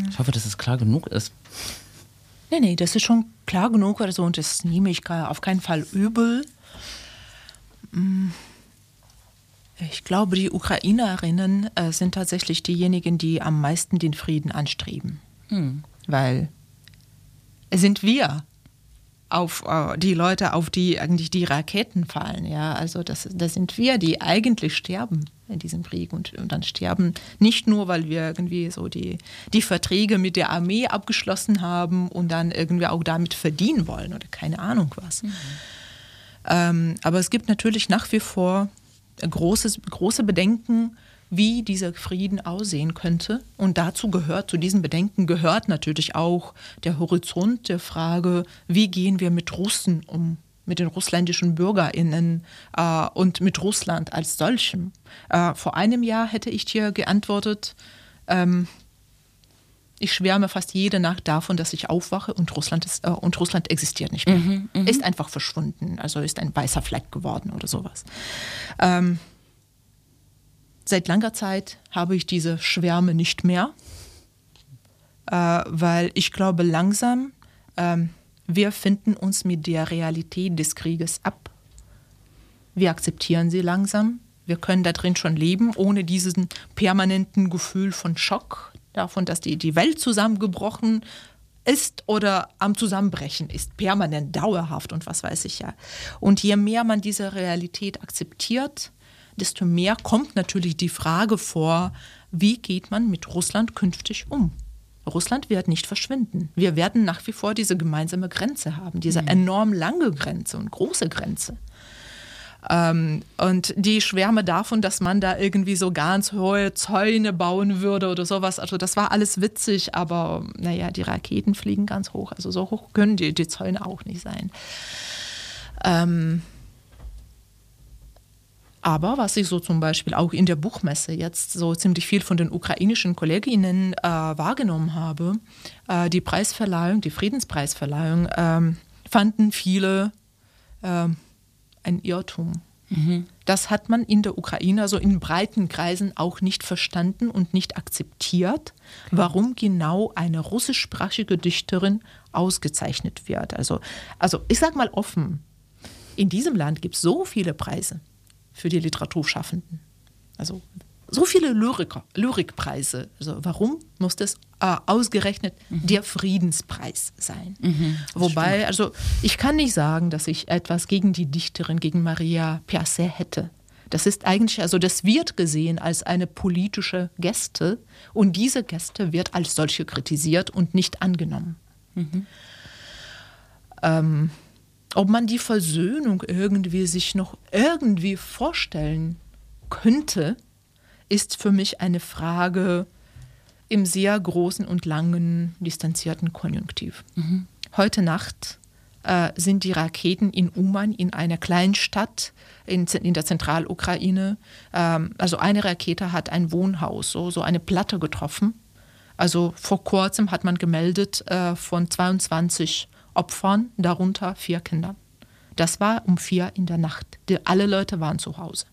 Ich hoffe, dass es klar genug ist. Nee, nee, das ist schon klar genug, also, und das nehme ich auf keinen Fall übel. Mm. Ich glaube, die Ukrainerinnen äh, sind tatsächlich diejenigen, die am meisten den Frieden anstreben. Weil es sind wir auf äh, die Leute, auf die eigentlich die Raketen fallen. Ja, also das, das sind wir, die eigentlich sterben in diesem Krieg und, und dann sterben nicht nur, weil wir irgendwie so die, die Verträge mit der Armee abgeschlossen haben und dann irgendwie auch damit verdienen wollen oder keine Ahnung was. Ähm, aber es gibt natürlich nach wie vor großes, große Bedenken, wie dieser Frieden aussehen könnte. Und dazu gehört, zu diesen Bedenken gehört natürlich auch der Horizont der Frage, wie gehen wir mit Russen um, mit den russländischen BürgerInnen äh, und mit Russland als solchem. Äh, vor einem Jahr hätte ich dir geantwortet, ähm, ich schwärme fast jede Nacht davon, dass ich aufwache und Russland, ist, äh, und Russland existiert nicht mehr. Ist einfach verschwunden, also ist ein weißer Fleck geworden oder sowas. Ähm, seit langer Zeit habe ich diese Schwärme nicht mehr, äh, weil ich glaube langsam, ähm, wir finden uns mit der Realität des Krieges ab. Wir akzeptieren sie langsam. Wir können da drin schon leben, ohne diesen permanenten Gefühl von Schock, davon, dass die, die Welt zusammengebrochen ist oder am Zusammenbrechen ist, permanent, dauerhaft und was weiß ich ja. Und je mehr man diese Realität akzeptiert, desto mehr kommt natürlich die Frage vor, wie geht man mit Russland künftig um? Russland wird nicht verschwinden. Wir werden nach wie vor diese gemeinsame Grenze haben, diese enorm lange Grenze und große Grenze. Ähm, und die Schwärme davon, dass man da irgendwie so ganz hohe Zäune bauen würde oder sowas, also das war alles witzig, aber naja, die Raketen fliegen ganz hoch, also so hoch können die, die Zäune auch nicht sein. Ähm, aber was ich so zum Beispiel auch in der Buchmesse jetzt so ziemlich viel von den ukrainischen Kolleginnen äh, wahrgenommen habe, äh, die Preisverleihung, die Friedenspreisverleihung, ähm, fanden viele ähm, ein Irrtum. Das hat man in der Ukraine, also in breiten Kreisen, auch nicht verstanden und nicht akzeptiert, warum genau eine russischsprachige Dichterin ausgezeichnet wird. Also, also ich sage mal offen, in diesem Land gibt es so viele Preise für die Literaturschaffenden. Also so viele Lyriker, Lyrikpreise. Also warum muss das äh, ausgerechnet der Friedenspreis sein? Wobei, also ich kann nicht sagen, dass ich etwas gegen die Dichterin, gegen Maria Piaget hätte. Das ist eigentlich, also das wird gesehen als eine politische Geste und diese Geste wird als solche kritisiert und nicht angenommen. Ähm, ob man die Versöhnung irgendwie sich noch irgendwie vorstellen könnte, ist für mich eine Frage im sehr großen und langen distanzierten Konjunktiv. Heute Nacht äh, sind die Raketen in Uman, in einer kleinen Stadt in, in der Zentralukraine, ähm, also eine Rakete hat ein Wohnhaus, so, so eine Platte getroffen. Also vor kurzem hat man gemeldet äh, von 22 Opfern, darunter vier Kinder. Das war um vier in der Nacht. Die, alle Leute waren zu Hause.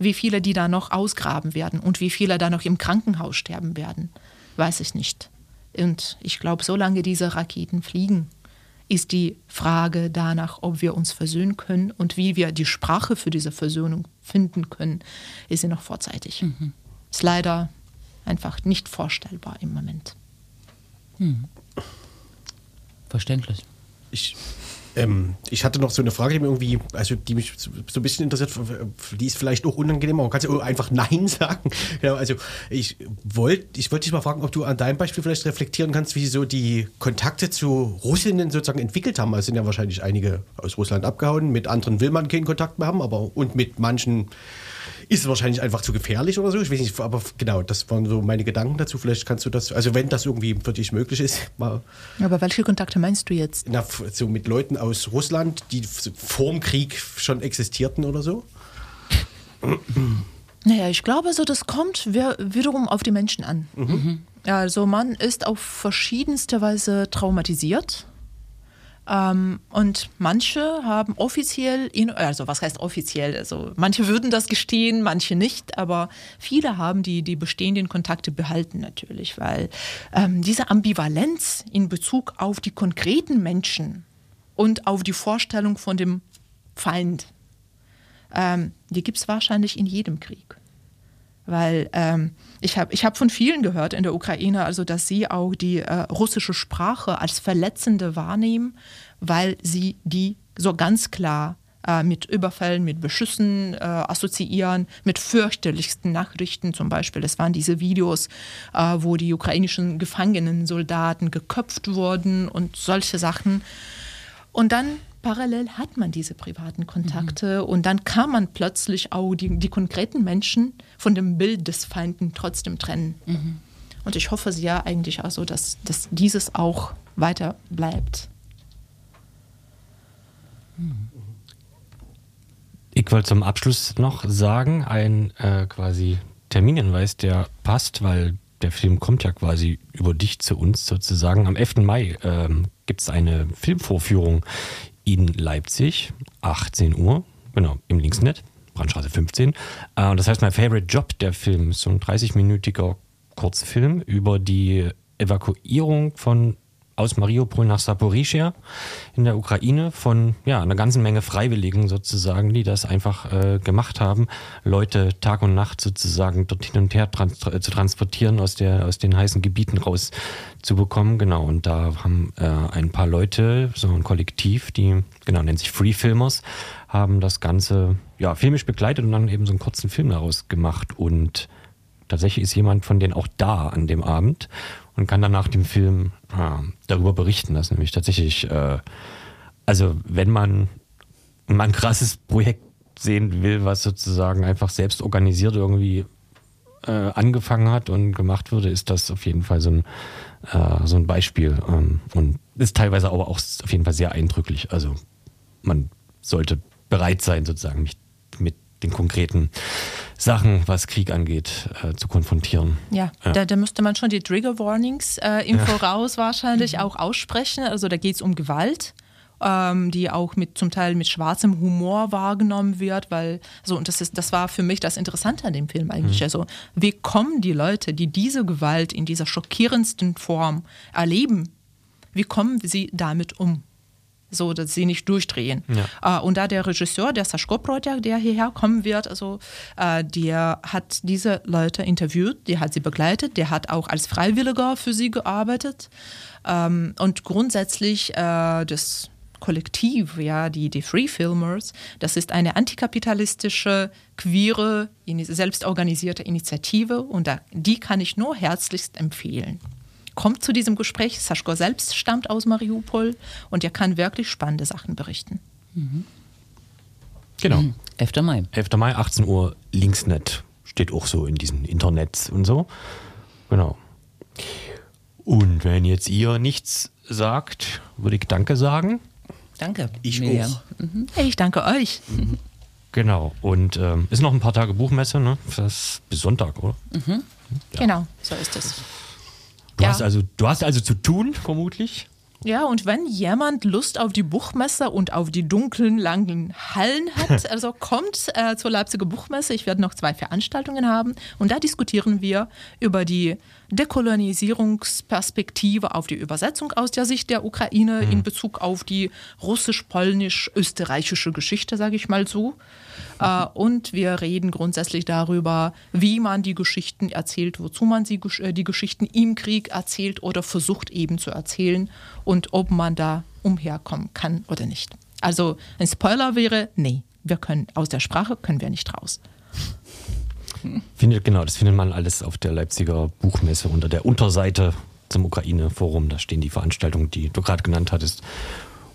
Wie viele die da noch ausgraben werden und wie viele da noch im Krankenhaus sterben werden, weiß ich nicht. Und ich glaube, solange diese Raketen fliegen, ist die Frage danach, ob wir uns versöhnen können und wie wir die Sprache für diese Versöhnung finden können, ist sie noch vorzeitig. Ist leider einfach nicht vorstellbar im Moment. Verständlich. Ich, ähm, ich hatte noch so eine Frage, die mir irgendwie, also die mich so, ein bisschen interessiert, die ist vielleicht auch unangenehm, aber man kann ja einfach Nein sagen. Genau, also ich wollte ich wollte dich mal fragen, ob du an deinem Beispiel vielleicht reflektieren kannst, wie so die Kontakte zu Russinnen sozusagen entwickelt haben. Also es sind ja wahrscheinlich einige aus Russland abgehauen, mit anderen will man keinen Kontakt mehr haben, aber und mit manchen ist es wahrscheinlich einfach zu gefährlich oder so. Ich weiß nicht, aber genau, das waren so meine Gedanken dazu. Vielleicht kannst du das, also wenn das irgendwie für dich möglich ist, mal Aber welche Kontakte meinst du jetzt? na, so mit Leuten aus Russland, die vorm Krieg schon existierten oder so? Naja, ich glaube, so das kommt wi- wiederum auf die Menschen an. Also man ist auf verschiedenste Weise traumatisiert. Ähm, und manche haben offiziell, in, also was heißt offiziell, also manche würden das gestehen, manche nicht, aber viele haben die, die bestehenden Kontakte behalten natürlich, weil ähm, diese Ambivalenz in Bezug auf die konkreten Menschen und auf die Vorstellung von dem Feind, ähm, die gibt es wahrscheinlich in jedem Krieg. Weil ähm, ich habe ich hab von vielen gehört in der Ukraine, also dass sie auch die äh, russische Sprache als verletzende wahrnehmen, weil sie die so ganz klar äh, mit Überfällen, mit Beschüssen äh, assoziieren, mit fürchterlichsten Nachrichten zum Beispiel. Es waren diese Videos, äh, wo die ukrainischen Gefangenen, Soldaten geköpft wurden und solche Sachen. Und dann parallel hat man diese privaten Kontakte und dann kann man plötzlich auch die, die konkreten Menschen von dem Bild des Feinden trotzdem trennen. Und ich hoffe sehr eigentlich also, dass, dass dieses auch weiter bleibt. Ich wollte zum Abschluss noch sagen, ein äh, quasi Terminhinweis, der passt, weil der Film kommt ja quasi über dich zu uns sozusagen. Am 11. Mai ähm, gibt es eine Filmvorführung in Leipzig, 18 Uhr, genau, im Linksnet, Brandstraße 15. Äh, das heißt My Favorite Job, der Film, ist so ein 30-minütiger Kurzfilm über die Evakuierung von aus Mariupol nach Saporischia in der Ukraine von ja, einer ganzen Menge Freiwilligen sozusagen, die das einfach äh, gemacht haben, Leute Tag und Nacht sozusagen dort hin und her trans zu transportieren, aus, der, aus den heißen Gebieten rauszubekommen. Genau, und da haben äh, ein paar Leute, so ein Kollektiv, die, genau, nennt sich Free Filmers, haben das Ganze ja, filmisch begleitet und dann eben so einen kurzen Film daraus gemacht und Tatsächlich ist jemand von denen auch da an dem Abend und kann dann nach dem Film äh, darüber berichten. Das ist nämlich tatsächlich, äh, also wenn man mal ein krasses Projekt sehen will, was sozusagen einfach selbst organisiert irgendwie äh, angefangen hat und gemacht wurde, ist das auf jeden Fall so ein, äh, so ein Beispiel. Ähm, und ist teilweise aber auch auf jeden Fall sehr eindrücklich. Also man sollte bereit sein, sozusagen mich mit den konkreten Sachen, was Krieg angeht, äh, zu konfrontieren. Ja, Ja. Da, da müsste man schon die Trigger Warnings äh, im Voraus wahrscheinlich auch aussprechen. Also da geht es um Gewalt, ähm, die auch mit zum Teil mit schwarzem Humor wahrgenommen wird, weil so und das ist das war für mich das Interessante an dem Film eigentlich. Also wie kommen die Leute, die diese Gewalt in dieser schockierendsten Form erleben, wie kommen sie damit um? So dass sie nicht durchdrehen. Äh, und da der Regisseur, der Saschko Projekt, der hierher kommen wird, also äh, der hat diese Leute interviewt, der hat sie begleitet, der hat auch als Freiwilliger für sie gearbeitet. Ähm, und grundsätzlich äh, das Kollektiv, ja, die, die Free Filmers, das ist eine antikapitalistische, queere, selbstorganisierte Initiative und da, die kann ich nur herzlichst empfehlen kommt zu diesem Gespräch. Saschko selbst stammt aus Mariupol und er kann wirklich spannende Sachen berichten. Genau. 11. Mai. 11. Mai, 18 Uhr, Linksnet. Steht auch so in diesen Internets und so. Genau. Und wenn jetzt ihr nichts sagt, würde ich Danke sagen. Danke. Ich Miriam. auch. Hey, ich danke euch. Genau. Und ähm, ist noch ein paar Tage Buchmesse, ne? Das ist bis Sonntag, oder? Genau, so ist es. Du, Ja. hast also, du hast also zu tun, vermutlich. Ja, und wenn jemand Lust auf die Buchmesse und auf die dunklen, langen Hallen hat, also kommt äh, zur Leipziger Buchmesse. Ich werde noch zwei Veranstaltungen haben und da diskutieren wir über die Dekolonisierungsperspektive auf die Übersetzung aus der Sicht der Ukraine in Bezug auf die russisch-polnisch-österreichische Geschichte, sage ich mal so. Äh, und wir reden grundsätzlich darüber, wie man die Geschichten erzählt, wozu man sie, äh, die Geschichten im Krieg erzählt oder versucht eben zu erzählen und ob man da umherkommen kann oder nicht. Also ein Spoiler wäre, nee, wir können aus der Sprache können wir nicht raus. Findet, genau, das findet man alles auf der Leipziger Buchmesse unter der Unterseite zum Ukraine-Forum. Da stehen die Veranstaltungen, die du gerade genannt hattest.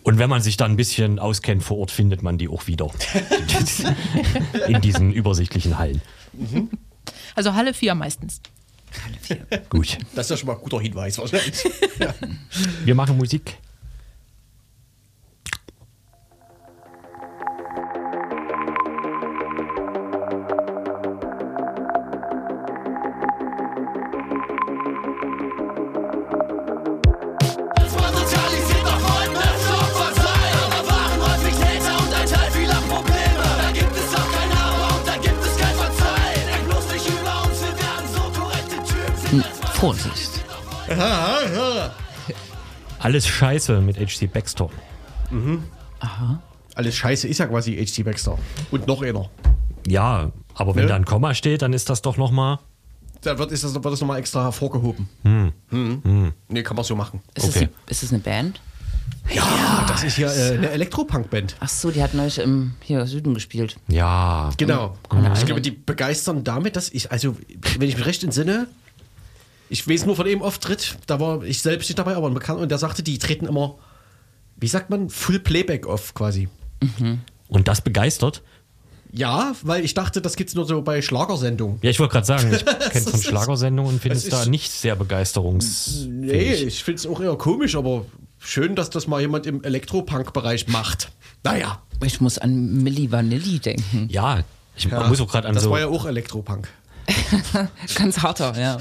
Und wenn man sich dann ein bisschen auskennt vor Ort, findet man die auch wieder in diesen übersichtlichen Hallen. Also Halle 4 meistens. Gut. Das ist ja schon mal ein guter Hinweis wahrscheinlich. Wir machen Musik. Alles Scheiße mit HC Baxter. Alles Scheiße ist ja quasi H.G. Baxter. Und noch einer. Ja, aber wenn Ne? da ein Komma steht, dann ist das doch nochmal. Da wird, ist das, wird das nochmal extra hervorgehoben. Hm. Nee, kann man so machen. Ist, Okay. es, ist es eine Band? Ja, das ist ja äh, eine Elektropunk-Band. Ach so, die hat neulich im hier Süden gespielt. Ja. Genau. Ich glaube, die begeistern damit, dass ich, also, wenn ich mich recht entsinne, ich weiß nur von dem Auftritt, da war ich selbst nicht dabei, aber ein Bekannter, und der sagte, die treten immer, wie sagt man, Full Playback auf quasi. Und das begeistert? Ja, weil ich dachte, das gibt's nur so bei Schlagersendungen. Ja, ich wollte gerade sagen, ich kenne von Schlagersendungen und finde es es da nicht sehr begeisterungsfähig. Nee, ich finde es auch eher komisch, aber schön, dass das mal jemand im Elektropunk-Bereich macht. Naja, Ich muss an Milli Vanilli denken. Ja, ich ja, muss auch gerade an das so. war ja auch Elektropunk. Ganz harter, ja.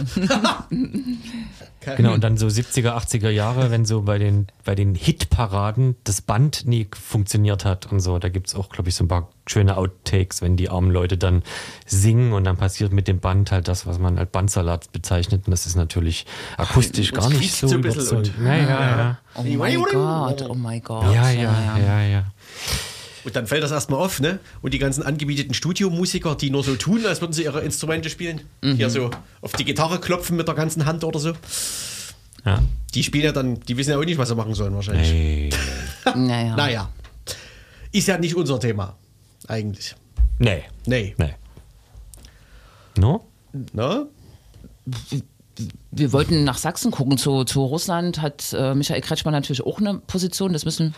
Genau, und dann so 70er, 80er Jahre, wenn so bei den, bei den Hitparaden das Band nie funktioniert hat und so. Da gibt es auch, glaube ich, so ein paar schöne Outtakes, wenn die armen Leute dann singen und dann passiert mit dem Band halt das, was man als Bandsalat bezeichnet. Und das ist natürlich akustisch uns gar nicht so so ein bisschen überzeugend. und- Ja, ja, ja. Oh mein Gott, oh mein Gott. Ja, ja, ja, ja. Und dann fällt das erstmal auf, ne? Und die ganzen angemieteten Studiomusiker, die nur so tun, als würden sie ihre Instrumente spielen, hier so auf die Gitarre klopfen mit der ganzen Hand oder so, ja. die spielen ja dann, die wissen ja auch nicht, was sie machen sollen wahrscheinlich. Hey. Naja. Naja. Ist ja nicht unser Thema, eigentlich. Nee. Nee. Nee. No? Ne? Wir wollten nach Sachsen gucken. Zu, zu Russland hat äh, Michael Kretschmann natürlich auch eine Position. Das müssen.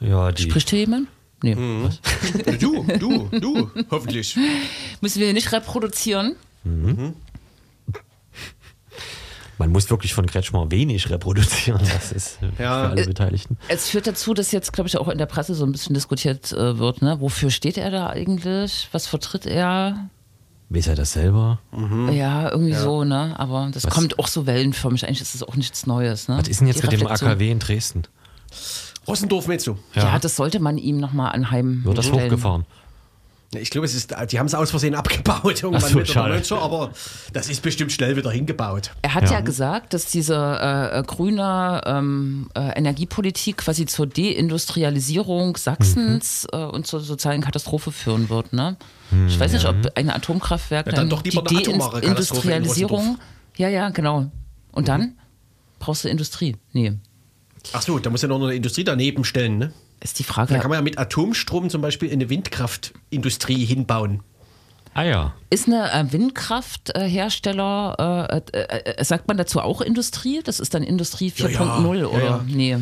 Ja, die. Spricht hier jemand? Nee. Was? Du, du, du, hoffentlich. Müssen wir nicht reproduzieren? Man muss wirklich von Kretschmer wenig reproduzieren. Das ist äh, Ja. für alle Beteiligten. Es führt dazu, dass jetzt, glaube ich, auch in der Presse so ein bisschen diskutiert äh, wird. Ne? Wofür steht er da eigentlich? Was vertritt er? Weiß er das selber? Ja, irgendwie so, ne? Aber das Was- kommt auch so wellenförmig. Eigentlich ist es auch nichts Neues. Ne? Was ist denn jetzt Die mit dem. AKW in Dresden? Rossendorf meinst du? Ja. das sollte man ihm nochmal anheim. Wird das hochgefahren? Ich glaube, es ist, die haben es aus Versehen abgebaut, irgendwann Ach so, Mitte der. 90er, aber das ist bestimmt schnell wieder hingebaut. Er hat ja, Ja. gesagt, dass diese äh, grüne ähm, äh, Energiepolitik quasi zur Deindustrialisierung Sachsens Mhm. äh, und zur sozialen Katastrophe führen wird. Ne? ich weiß nicht, ob ein Atomkraftwerk Ja, dann doch lieber die Deindustrialisierung. Ja, ja, genau. Und Mhm. dann brauchst du Industrie. Nee, Ach so, da muss ja noch eine Industrie daneben stellen, ne? ist die Frage. Da kann man ja mit Atomstrom zum Beispiel eine Windkraftindustrie hinbauen. Ah ja. Ist eine äh, Windkrafthersteller, äh, äh, äh, sagt man dazu auch Industrie? Das ist dann Industrie Ja, 4.0 ja, oder? ja. Nee.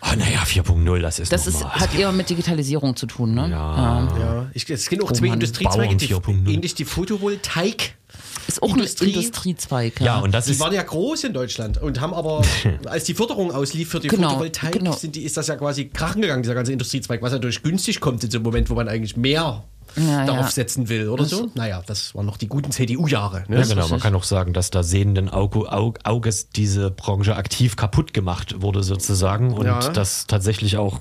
Ah, naja, 4.0, das ist Das ist, hat eher mit Digitalisierung zu tun, ne? Ja. Ja, ich, es gibt auch Oh zwei. Industriezweige, die, Bauern 4.0. ähnlich die Photovoltaik. Ist auch Industrie- ein Industriezweig. ja, und das Die ist. waren ja groß in Deutschland und haben aber, als die Förderung auslief für die Genau, Photovoltaik, genau. Sind die, ist das ja quasi krachen gegangen, dieser ganze Industriezweig, was natürlich günstig kommt in so einem Moment, wo man eigentlich mehr Ja, darauf ja. setzen will oder so. Naja, das waren noch die guten CDU-Jahre. Ne? Ja, genau. Man kann auch sagen, dass da sehenden Auge, Aug, Auges diese Branche aktiv kaputt gemacht wurde, sozusagen. Und Ja. das tatsächlich auch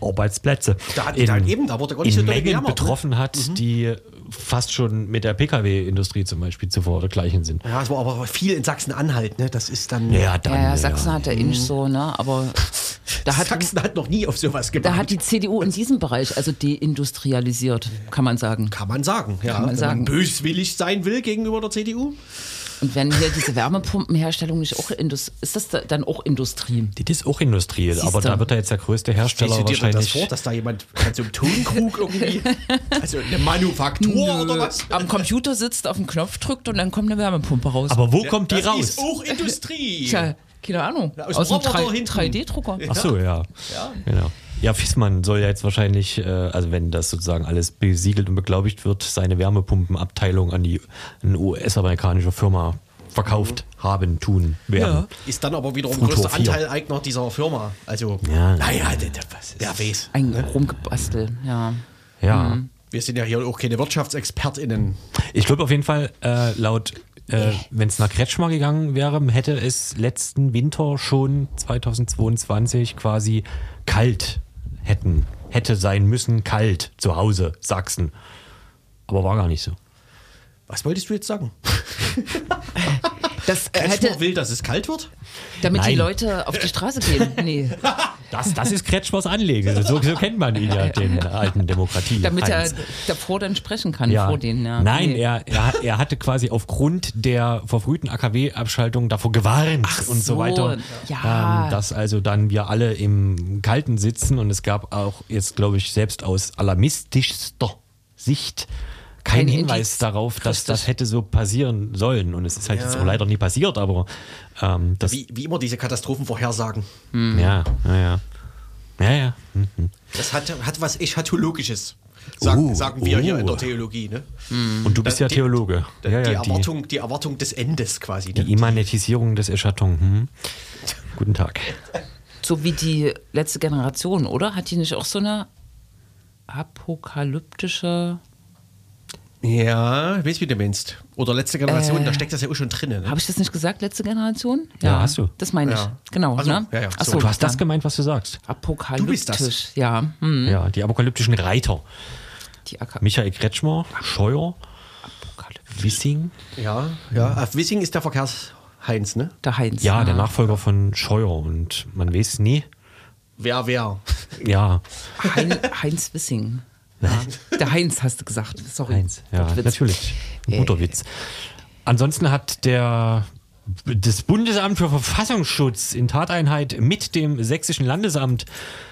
Arbeitsplätze Da hat- da eben, da wurde gar nicht in so doll Mengen gejammert, ne? betroffen hat, die fast schon mit der Pkw-Industrie zum Beispiel zu vergleichen sind. Ja, es war aber viel in Sachsen-Anhalt, ne? Das ist dann. Ja, dann. Ja, ja, Sachsen hat ja eh nicht so, ne? Aber da hat, Sachsen hat noch nie auf sowas gemacht. da hat die CDU in diesem Bereich also deindustrialisiert, kann man sagen. Kann man sagen, ja. man Wenn sagen. man böswillig sein will gegenüber der CDU. Und wenn hier diese Wärmepumpenherstellung nicht auch Indus ist das da- dann auch Industrie? Das ist auch Industrie, Siehst aber du. da wird ja jetzt der größte Hersteller Stellst du dir denn das wahrscheinlich. vor, dass da jemand an so einem Tonkrug irgendwie, also eine Manufaktur oder was? Am Computer sitzt, auf den Knopf drückt und dann kommt eine Wärmepumpe raus. Aber wo kommt die das raus? ist auch Industrie. Tja, keine Ahnung. aus Aus, dem dem Roboter 3- hinten. 3D-Drucker. Ach so, ja. Genau. Ja, Fissmann soll ja jetzt wahrscheinlich, äh, also wenn das sozusagen alles besiegelt und beglaubigt wird, seine Wärmepumpenabteilung an die eine US-amerikanische Firma verkauft haben, tun, werden. Ist dann aber wiederum Futur größter 4. Anteileigner dieser Firma. Also, Ja. naja, der, der, wer weiß. Ein Rumgebastel, ja. Ja. Wir sind ja hier auch keine WirtschaftsexpertInnen. Ich glaube auf jeden Fall, äh, laut, äh, wenn es nach Kretschmer gegangen wäre, hätte es letzten Winter schon 2022 quasi kalt hätten, hätte sein müssen, kalt zu Hause, Sachsen. Aber war gar nicht so. Was wolltest du jetzt sagen? Das äh, Kretschmer hätte, will, dass es kalt wird? damit die Nein. Leute auf die Straße gehen. Nee. Das, das ist Kretschmers Anlege. So, so kennt man ihn ja, den alten Demokratie. Damit er davor dann sprechen kann, ja. vor denen. Ja. Nein, Nee. er, er, er hatte quasi aufgrund der verfrühten AKW-Abschaltung davor gewarnt Ach und so, so, weiter. ja. Ähm, dass also dann wir alle im Kalten sitzen und es gab auch jetzt, glaube ich, selbst aus alarmistischster Sicht kein Kein Hinweis Indiz. darauf, dass das Richtig. hätte so passieren sollen. Und es ist halt jetzt auch leider nie passiert, aber ähm, das, Wie, wie immer diese Katastrophenvorhersagen. ja, ja, ja. Ja, ja. Mhm. Das hat, hat was Eschatologisches, sagen, Oh, sagen wir hier oh. in der Theologie. Ne? Und du bist Das- ja die- Theologe. Die, ja, die, ja, Erwartung, die Erwartung des Endes quasi. Ne? Die Immanetisierung des Echaton. Hm. Guten Tag. So wie die letzte Generation, oder? Hat die nicht auch so eine apokalyptische. Ja, ich weiß, wie du meinst. Oder letzte Generation, Äh. da steckt das ja auch schon drin. Ne? Habe ich das nicht gesagt, letzte Generation? Ja, hast du. Das meine ich. Ja. Genau. Ach so, ne? ja, ja, Ach so. so, Du hast das gemeint, was du sagst. Apokalyptisch. Du bist das. Ja. Hm. Ja, die apokalyptischen Reiter. Die Michael Kretschmer, Scheuer. Wissing. Ja, ja. Auf Wissing ist der Verkehrsheinz, ne? Der Heinz. Ja, der Nachfolger von Scheuer. Und man weiß nie. Wer, wer? Ja, Hein, Heinz Wissing. Ja. Der Heinz hast du gesagt. Sorry. Heinz. Ja, Wortwitz. natürlich. Ein guter Äh. Witz. Ansonsten hat der das Bundesamt für Verfassungsschutz in Tateinheit mit dem Sächsischen Landesamt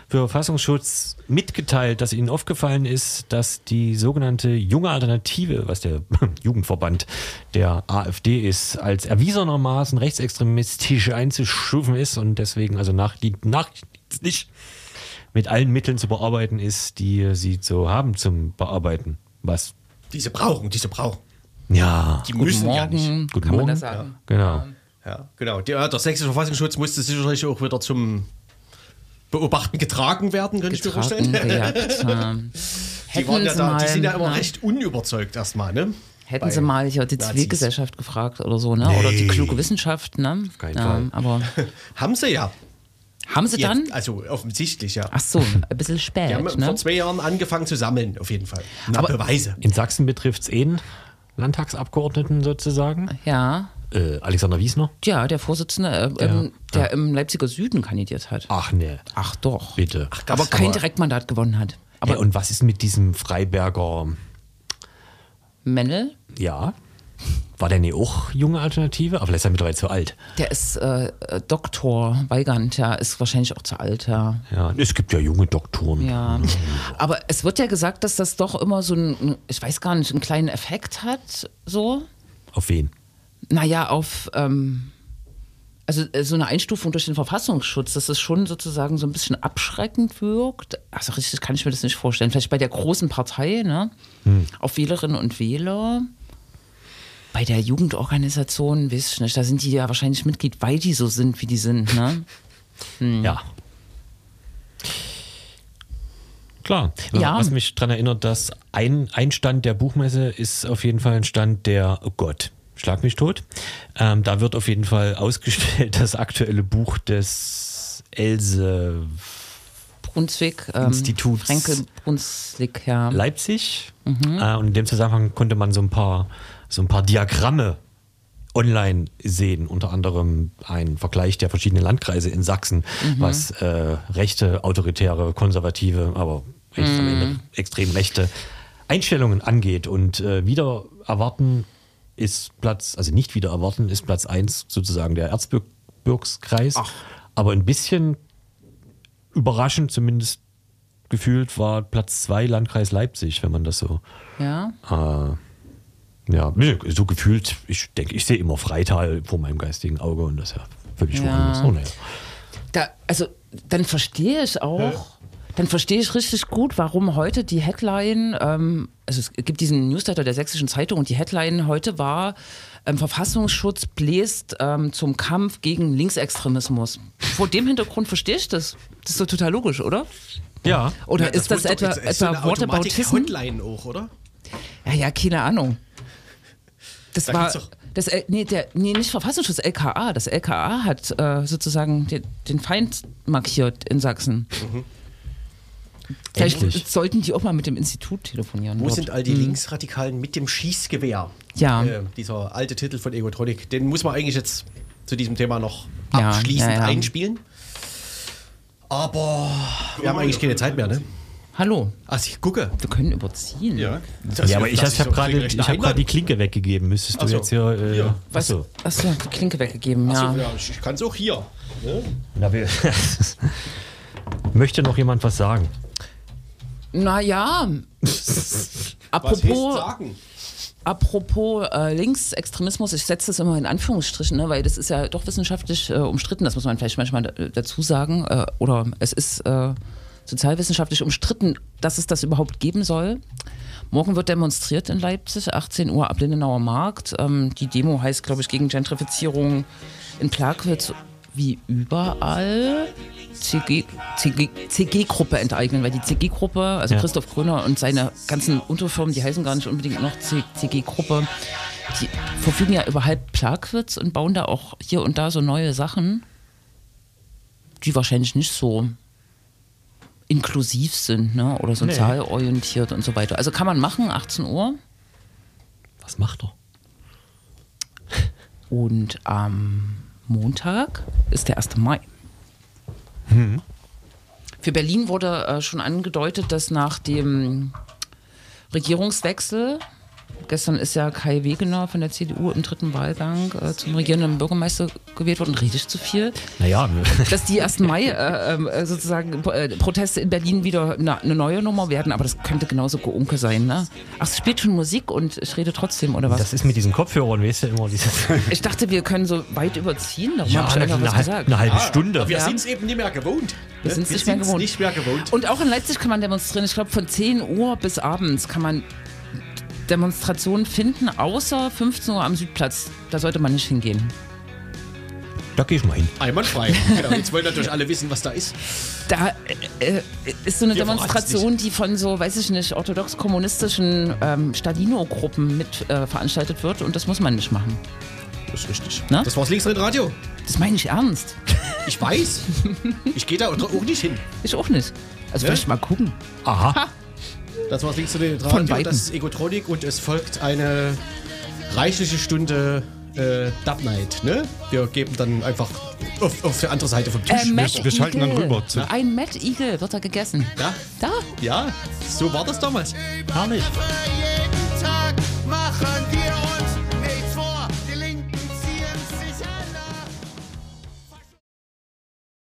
für Verfassungsschutz mitgeteilt, dass ihnen aufgefallen ist, dass die sogenannte junge Alternative, was der Jugendverband der AfD ist, als erwiesenermaßen rechtsextremistisch einzustufen ist und deswegen also nach, die nicht mit allen Mitteln zu bearbeiten ist, die sie zu haben zum Bearbeiten. Was? Diese brauchen, diese brauchen. Ja. Die Guten müssen Morgen. ja nicht. Guten kann Morgen. man das sagen? Genau. Ja, genau. Der, der sächsische Verfassungsschutz musste sicherlich auch wieder zum Beobachten getragen werden, könnte ich mir vorstellen. ähm, Die, hätten waren ja sie da, mal, die sind ja immer ne? recht unüberzeugt erstmal, ne? Hätten Bei sie mal hier die Nazis. Zivilgesellschaft gefragt oder so, ne? Oder die kluge Wissenschaft, ne? Auf keinen Fall. Aber Haben sie ja. Haben sie dann? Jetzt, also offensichtlich, ja. Ach so, ein bisschen spät, Die haben ne? vor zwei Jahren angefangen zu sammeln, auf jeden Fall. Na, Aber- Beweise. In Sachsen betrifft es einen Landtagsabgeordneten sozusagen. Ja. Äh, Alexander Wiesner. Ja, der Vorsitzende, äh, ähm, der im Leipziger Süden kandidiert hat. Ach ne, Ach doch. bitte. das aber kein aber- Direktmandat gewonnen hat. Aber Aber und was ist mit diesem Freiberger? Mennel, Ja. War der nicht auch junge Alternative? Aber vielleicht ist er mittlerweile zu alt. der ist äh, äh, Doktor Weigand, ja, ist wahrscheinlich auch zu alt, ja. Ja, es gibt ja junge Doktoren. Ja, aber es wird ja gesagt, dass das doch immer so ein, ich weiß gar nicht, einen kleinen Effekt hat, so. Auf wen? Naja, auf, ähm, also äh, so eine Einstufung durch den Verfassungsschutz, dass es schon sozusagen so ein bisschen abschreckend wirkt. Also richtig kann ich mir das nicht vorstellen. Vielleicht bei der großen Partei, ne? Auf Wählerinnen und Wähler. Bei der Jugendorganisation, weiß ich nicht, da sind die ja wahrscheinlich Mitglied, weil die so sind, wie die sind, ne? Ja. Klar. Ja. Was mich daran erinnert, dass ein, ein Stand der Buchmesse ist auf jeden Fall ein Stand der, oh Gott, schlag mich tot. Ähm, da wird auf jeden Fall ausgestellt das aktuelle Buch des Else Brunswick, ähm, Instituts. Frenkel Brunswick, ja. Leipzig. Äh, und in dem Zusammenhang konnte man so ein paar, so ein paar Diagramme online sehen, unter anderem ein Vergleich der verschiedenen Landkreise in Sachsen, was äh, rechte, autoritäre, konservative, aber rechts am Ende extrem rechte Einstellungen angeht. Und äh, wieder erwarten ist Platz, also nicht wieder erwarten, ist Platz 1 sozusagen der Erzgebirgskreis. Aber ein bisschen überraschend, zumindest gefühlt, war Platz 2 Landkreis Leipzig, wenn man das so Ja. äh, ja, so gefühlt, ich denke, ich sehe immer Freital vor meinem geistigen Auge und das ist ja völlig Ja. woanders. Oh, naja. Da, also, dann verstehe ich auch, dann verstehe ich richtig gut, warum heute die Headline, ähm, also es gibt diesen Newsletter der Sächsischen Zeitung und die Headline heute war, ähm, Verfassungsschutz bläst ähm, zum Kampf gegen Linksextremismus. Vor dem Hintergrund verstehe ich das. Das ist doch total logisch, oder? Ja, Oder Ja, ist das, muss doch- etwa, ist- ist so etwa eine Wortaboutism? Automatik-Hotline auch, oder? Ja, ja, keine Ahnung. Das Da war. Das, L- nee, der, nee, nicht Verfassungsschutz, LKA. Das LKA hat äh, sozusagen den, den Feind markiert in Sachsen. Vielleicht Endlich. sollten die auch mal mit dem Institut telefonieren. Wo dort. sind all die Linksradikalen mit dem Schießgewehr? Ja. Äh, dieser alte Titel von Egotronic, den muss man eigentlich jetzt zu diesem Thema noch Ja, abschließend ja, ja. einspielen. Aber wir haben eigentlich keine Zeit mehr, ne? Hallo, Also ich gucke. wir können überziehen. ja aber ich, ich habe gerade ich hab grad die Klinke weggegeben. Müsstest du Ach so. jetzt hier. Äh, Ja. Was? Achso. Achso, die Klinke weggegeben, ja. Achso, ja, ich, kann es auch hier. Na, wir- Möchte noch jemand was sagen? Naja, Was apropos, sagen? Apropos äh, Linksextremismus, ich setze das immer in Anführungsstrichen, ne, weil das ist ja doch wissenschaftlich äh, umstritten, das muss man vielleicht manchmal da- dazu sagen. Äh, oder es ist äh, sozialwissenschaftlich umstritten, dass es das überhaupt geben soll. Morgen wird demonstriert in Leipzig, 18 Uhr ab Lindenauer Markt. Ähm, die Demo heißt, glaube ich, gegen Gentrifizierung in Plagwitz wie überall. CG CG CG-Gruppe enteignen, weil die CG-Gruppe, also Ja. Christoph Gröner und seine ganzen Unterfirmen, die heißen gar nicht unbedingt noch CG-Gruppe, die verfügen ja über halb Plagwitz und bauen da auch hier und da so neue Sachen, die wahrscheinlich nicht so inklusiv sind ne? oder sozial orientiert und so weiter. Also kann man machen, 18 Uhr. Was macht er? Und am Montag ist der 1. Mai. Für Berlin wurde äh, schon angedeutet, dass nach dem Regierungswechsel, gestern ist ja Kai Wegener von der CDU im dritten Wahlgang äh, zum regierenden Bürgermeister gewählt worden, rede ich zu viel, Naja, dass die 1. Mai äh, äh, sozusagen äh, Proteste in Berlin wieder eine eine neue Nummer werden, aber das könnte genauso Geunke sein, ne? Ach, es spielt schon Musik und ich rede trotzdem, oder was? das ist mit diesen Kopfhörern, weißt du, immer dieses. ich dachte, wir können so weit überziehen, darum Ja, habe ich eine, einfach was eine, gesagt. eine halbe Stunde. Wir Ja. sind es eben nicht mehr gewohnt. Wir sind's nicht mehr sind's gewohnt. nicht mehr gewohnt. Und auch in Leipzig kann man demonstrieren. Ich glaube, von 10 Uhr bis abends kann man Demonstrationen finden, außer 15 Uhr am Südplatz. Da sollte man nicht hingehen. Da geh ich mal hin. Einwandfrei. genau, jetzt wollen natürlich alle wissen, was da ist. Da äh, äh, ist so eine Wir Demonstration, die von so, weiß ich nicht, orthodox-kommunistischen ähm, Stalino-Gruppen mit äh, veranstaltet wird. Und das muss man nicht machen. Das ist richtig. Na? Das war's links Radio. Das meine ich ernst. Ich weiß. Ich gehe da auch nicht hin. Ich auch nicht. Also vielleicht mal gucken. Aha. Das war's links Radio. Von Weitem. Das ist Egotronik und es folgt eine reichliche Stunde äh, Dub Night. Ne? Wir geben dann einfach auf, auf die andere Seite vom Tisch. Äh, Mad wir schalten dann rüber zu- Ein Mad Eagle wird da gegessen. ja? Da. ja, so war das damals. Herrlich.